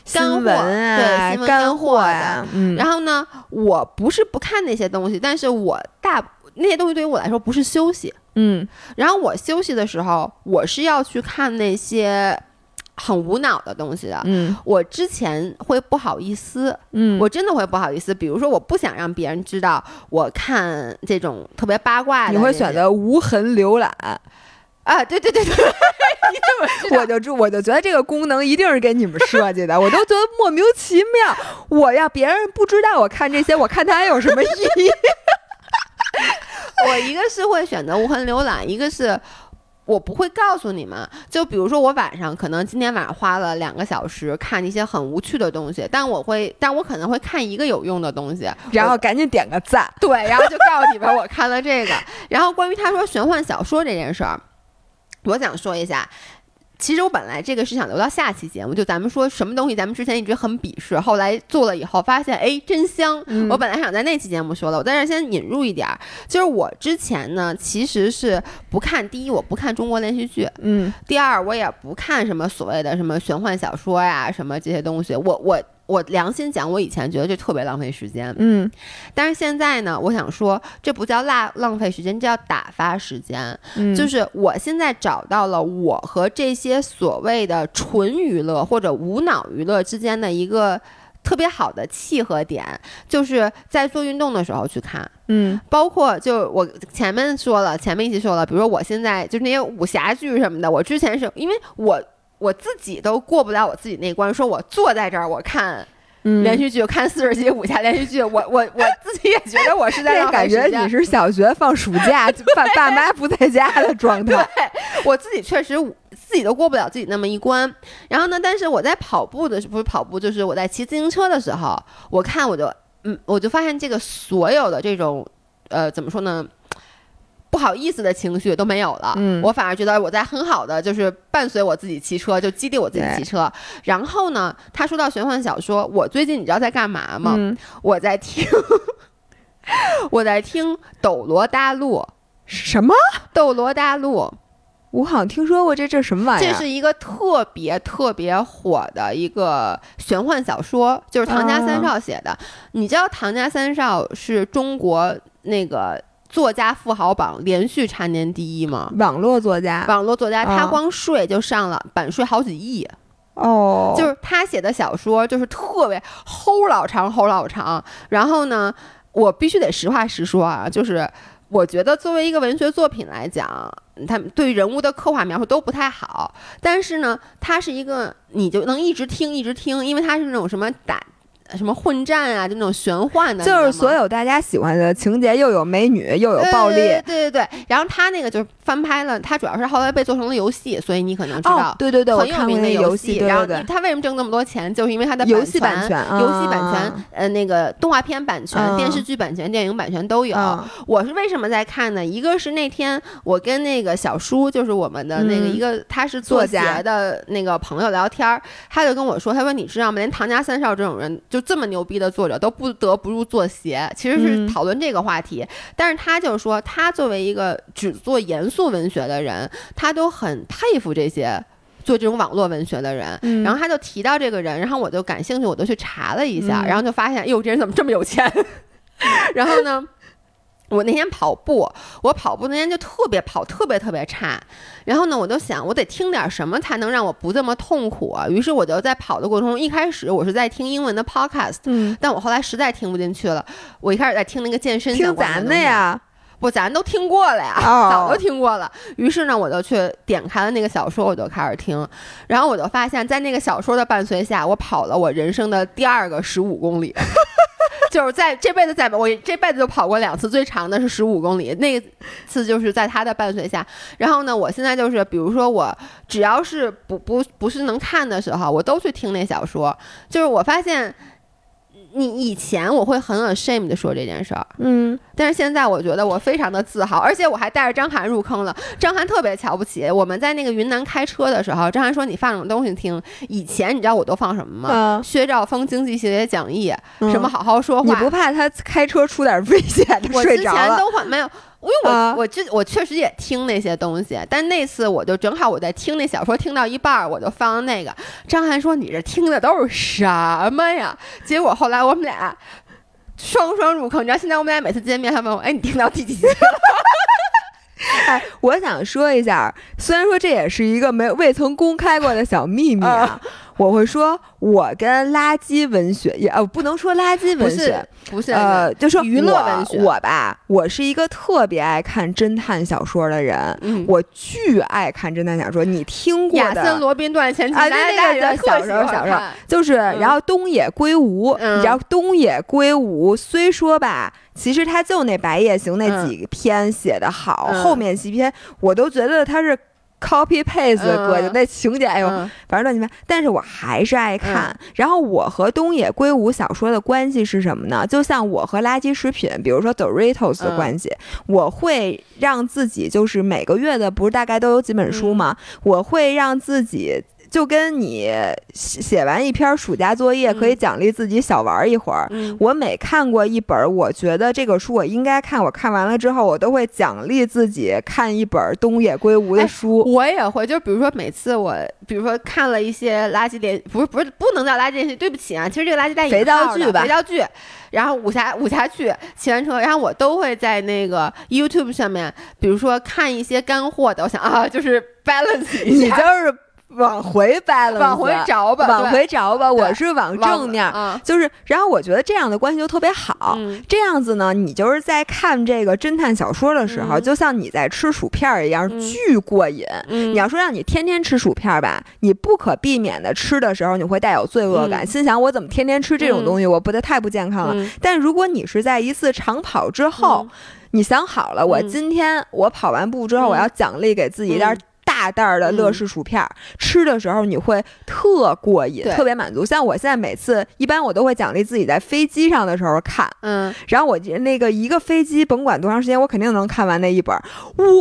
新闻啊，对新闻干货呀，嗯，然后呢，我不是不看那些东西，但是我大那些东西对于我来说不是休息，嗯，然后我休息的时候，我是要去看那些很无脑的东西的，嗯，我之前会不好意思，嗯，我真的会不好意思，比如说我不想让别人知道我看这种特别八卦的，你会选择无痕浏览。啊，对对对对，我就就我就觉得这个功能一定是给你们设计的，我都觉得莫名其妙。我要别人不知道我看这些，我看它还有什么意义？我一个是会选择无痕浏览，一个是我不会告诉你们。就比如说我晚上可能今天晚上花了两个小时看一些很无趣的东西，但我会，但我可能会看一个有用的东西，然后赶紧点个赞，对，然后就告诉你们我看了这个。然后关于他说玄幻小说这件事儿。我想说一下，其实我本来这个是想留到下期节目，就咱们说什么东西，咱们之前一直很鄙视，后来做了以后发现，哎，真香。我本来想在那期节目说的，我在这先引入一点儿，就是我之前呢，其实是不看，第一我不看中国连续剧，嗯，第二我也不看什么所谓的什么玄幻小说呀，什么这些东西，我我。我良心讲，我以前觉得这特别浪费时间，嗯，但是现在呢，我想说，这不叫浪浪费时间，这叫打发时间。就是我现在找到了我和这些所谓的纯娱乐或者无脑娱乐之间的一个特别好的契合点，就是在做运动的时候去看，嗯，包括就我前面说了，前面一起说了，比如说我现在就那些武侠剧什么的，我之前是因为我。我自己都过不了我自己那关，说我坐在这儿我看连续剧，看四十集武侠连续剧，我我我 自己也觉得我是在感觉 你是小学放暑假，爸 爸妈不在家的状态。对我自己确实自己都过不了自己那么一关。然后呢，但是我在跑步的不是跑步，就是我在骑自行车的时候，我看我就嗯，我就发现这个所有的这种呃怎么说呢？不好意思的情绪都没有了。嗯，我反而觉得我在很好的就是伴随我自己骑车，就激励我自己骑车。然后呢，他说到玄幻小说，我最近你知道在干嘛吗？我在听，我在听《斗罗大陆》。什么？《斗罗大陆》？我好像听说过这这什么玩意儿？这是一个特别特别火的一个玄幻小说，就是唐家三少写的。你知道唐家三少是中国那个作家富豪榜连续蝉联第一吗？网络作家，网络作家，他光税就上了版税好几亿。哦，就是他写的小说，就是特别齁老长齁老长。然后呢，我必须得实话实说啊，就是。我觉得作为一个文学作品来讲，他对人物的刻画描述都不太好。但是呢，它是一个你就能一直听一直听，因为它是那种什么打。什么混战啊，就那种玄幻的，就是所有大家喜欢的情节，又有美女，又有暴力，对对对。然后他那个就是翻拍了，他主要是后来被做成了游戏，所以你可能知道，对对对，很有名的游戏。然后他为什么挣那么多钱，就是因为他的游戏版权、游戏版权、呃那个动画片版权、电视剧版权、电影版权都有。我是为什么在看呢？一个是那天我跟那个小叔，就是我们的那个一个，他是作家的那个朋友聊天，他就跟我说，他说你知道吗？连唐家三少这种人，就这么牛逼的作。者都不得不入作协，其实是讨论这个话题。但是他就说，他作为一个只做严肃文学的人，他都很佩服这些做这种网络文学的人。然后他就提到这个人，然后我就感兴趣，我就去查了一下，然后就发现，哟，这人怎么这么有钱？然后呢？我那天跑步，我跑步那天就特别跑特别特别差，然后呢，我就想我得听点什么才能让我不这么痛苦啊。于是我就在跑的过程中，一开始我是在听英文的 podcast，嗯，但我后来实在听不进去了，我一开始在听那个健身听咱的呀，不，咱都听过了呀，早都听过了。于是呢，我就去点开了那个小说，我就开始听，然后我就发现，在那个小说的伴随下，我跑了我人生的第二个十五公里。就是在这辈子，在我这辈子就跑过两次，最长的是十五公里，那次就是在他的伴随下。然后呢，我现在就是，比如说我只要是不不不是能看的时候，我都去听那小说。就是我发现。你以前我会很 ashamed 的说这件事儿，嗯，但是现在我觉得我非常的自豪，而且我还带着张涵入坑了。张涵特别瞧不起我们在那个云南开车的时候，张涵说你放什么东西听？以前你知道我都放什么吗？薛兆丰经济系列讲义，什么好好说话。你不怕他开车出点危险？我之前都换没有。因为我我这我确实也听那些东西，但那次我就正好我在听那小说，听到一半儿我就放那个。张涵说：“你这听的都是什么呀？”结果后来我们俩双双入坑。你知道现在我们俩每次见面，他问我：“哎，你听到第几集了？” 哎，我想说一下，虽然说这也是一个没未曾公开过的小秘密啊。我会说，我跟垃圾文学也呃不能说垃圾文学，不是呃，就说娱乐文学。我吧，我是一个特别爱看侦探小说的人，我巨爱看侦探小说。你听过的《亚森罗宾断前几啊？那个小时候小时候就是，然后东野圭吾，你知道东野圭吾虽说吧，其实他就那《白夜行》那几篇写的好，后面几篇我都觉得他是。Copy paste 搁进那情节，哎呦，反正乱七八。但是我还是爱看。然后我和东野圭吾小说的关系是什么呢？就像我和垃圾食品，比如说 Doritos 的关系，我会让自己就是每个月的不是大概都有几本书吗？我会让自己。就跟你写完一篇暑假作业，可以奖励自己小玩一会儿。我每看过一本，我觉得这个书我应该看，我看完了之后，我都会奖励自己看一本东野圭吾的书。我也会，就比如说每次我，比如说看了一些垃圾电，不是不是不能叫垃圾连续，对不起啊，其实这个垃圾带肥皂剧吧，肥皂剧，然后武侠武侠剧，骑完车，然后我都会在那个 YouTube 上面，比如说看一些干货的，我想啊，就是 balance 一下，你就是。往回掰了，往回找吧，往回找吧。我是往正面，就是。然后我觉得这样的关系就特别好。这样子呢，你就是在看这个侦探小说的时候，就像你在吃薯片一样，巨过瘾。你要说让你天天吃薯片吧，你不可避免的吃的时候，你会带有罪恶感，心想我怎么天天吃这种东西，我不得太不健康了。但如果你是在一次长跑之后，你想好了，我今天我跑完步之后，我要奖励给自己一点。大大袋儿的乐事薯片，吃的时候你会特过瘾，特别满足。像我现在每次，一般我都会奖励自己在飞机上的时候看，嗯，然后我那个一个飞机甭管多长时间，我肯定能看完那一本。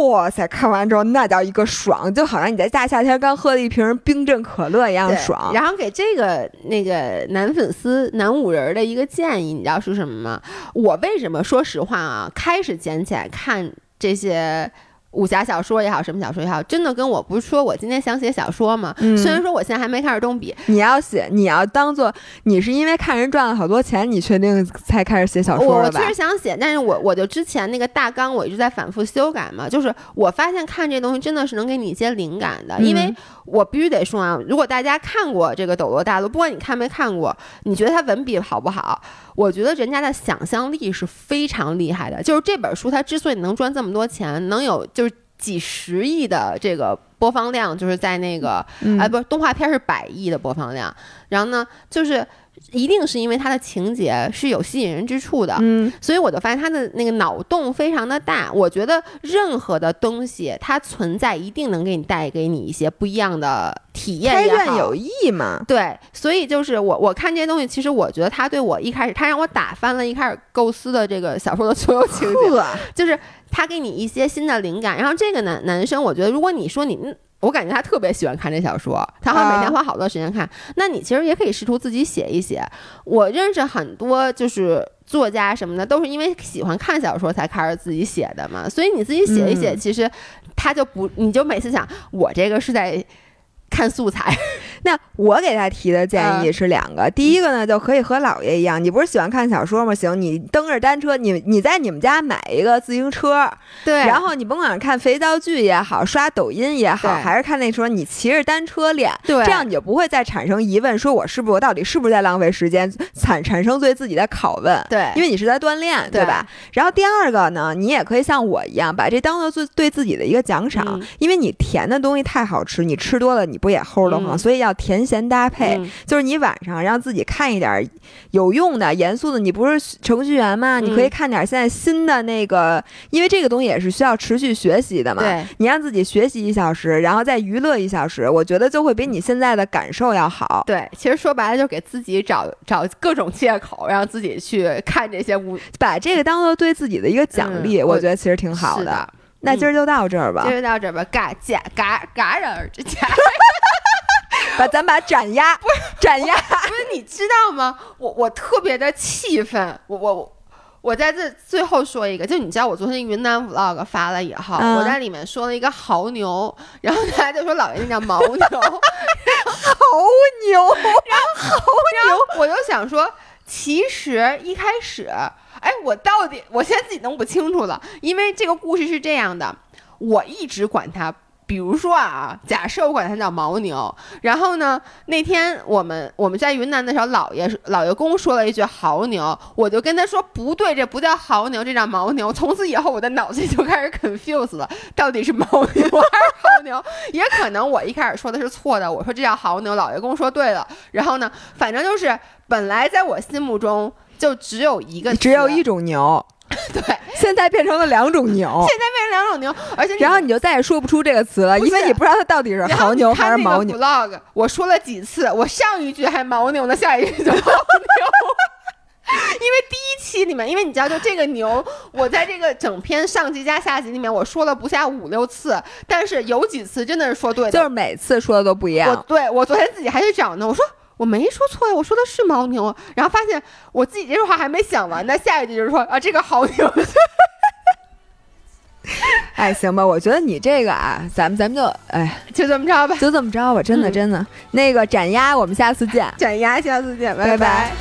哇塞，看完之后那叫一个爽，就好像你在大夏天刚喝了一瓶冰镇可乐一样爽。然后给这个那个男粉丝男五人的一个建议，你知道是什么吗？我为什么说实话啊？开始捡起来看这些。武侠小说也好，什么小说也好，真的跟我不是说我今天想写小说吗？虽然说我现在还没开始动笔，你要写，你要当做你是因为看人赚了好多钱，你确定才开始写小说吧？我确实想写，但是我我就之前那个大纲我一直在反复修改嘛，就是我发现看这东西真的是能给你一些灵感的，因为我必须得说啊，如果大家看过这个《斗罗大陆》，不管你看没看过，你觉得他文笔好不好？我觉得人家的想象力是非常厉害的，就是这本书它之所以能赚这么多钱，能有就是几十亿的这个播放量，就是在那个哎，不是动画片是百亿的播放量，然后呢，就是。一定是因为它的情节是有吸引人之处的，嗯，所以我就发现它的那个脑洞非常的大。我觉得任何的东西它存在，一定能给你带给你一些不一样的体验。开卷有益嘛？对，所以就是我我看这些东西，其实我觉得它对我一开始，它让我打翻了一开始构思的这个小说的所有情节，就是他给你一些新的灵感。然后这个男男生，我觉得如果你说你。我感觉他特别喜欢看这小说，他好像每天花好多时间看。那你其实也可以试图自己写一写。我认识很多就是作家什么的，都是因为喜欢看小说才开始自己写的嘛。所以你自己写一写，其实他就不，你就每次想，我这个是在。看素材，那我给他提的建议是两个。第一个呢，就可以和姥爷一样，你不是喜欢看小说吗？行，你蹬着单车，你你在你们家买一个自行车，对，然后你甭管是看肥皂剧也好，刷抖音也好，还是看那时候你骑着单车练，对，这样你就不会再产生疑问，说我是不是我到底是不是在浪费时间，产产生对自己的拷问，对，因为你是在锻炼，对吧？然后第二个呢，你也可以像我一样，把这当做最对自己的一个奖赏，因为你甜的东西太好吃，你吃多了你。不也齁的慌，所以要甜咸搭配。就是你晚上让自己看一点有用的、严肃的。你不是程序员吗？你可以看点现在新的那个，因为这个东西也是需要持续学习的嘛。你让自己学习一小时，然后再娱乐一小时，我觉得就会比你现在的感受要好。对，其实说白了，就给自己找找各种借口，让自己去看这些无，把这个当做对自己的一个奖励，我觉得其实挺好的。那今儿就到这儿吧，今儿到这儿吧，嘎嘎嘎嘎人之间。把咱把斩压，不是斩压，不是你知道吗？我我特别的气愤，我我我在这最后说一个，就你知道我昨天云南 vlog 发了以后，我在里面说了一个牦牛，然后大家就说老爷那叫牦牛，牦牛，然后牦牛，我就想说，其实一开始，哎，我到底我现在自己弄不清楚了，因为这个故事是这样的，我一直管它。比如说啊，假设我管它叫牦牛，然后呢，那天我们我们在云南的时候，老爷老爷公说了一句牦牛，我就跟他说不对，这不叫牦牛，这叫牦牛。从此以后，我的脑子就开始 confuse 了，到底是牦牛还是牦牛？也可能我一开始说的是错的，我说这叫牦牛，老爷公说对了。然后呢，反正就是本来在我心目中就只有一个，只有一种牛。对，现在变成了两种牛，现在变成两种牛，而且然后你就再也说不出这个词了，因为你不知道它到底是牦牛还是牦牛。vlog 我说了几次，我上一句还牦牛呢，下一句就牦牛。因为第一期里面，因为你知道，就这个牛，我在这个整篇上集加下集里面，我说了不下五六次，但是有几次真的是说对的，就是每次说的都不一样。我对我昨天自己还去找呢，我说。我没说错呀，我说的是牦牛，然后发现我自己这句话还没想完，呢下一句就是说啊，这个牦牛。哎，行吧，我觉得你这个啊，咱们咱们就哎，就这么着吧，就这么着吧，真的真的，那个斩鸭，我们下次见，斩鸭，下次见，拜。拜。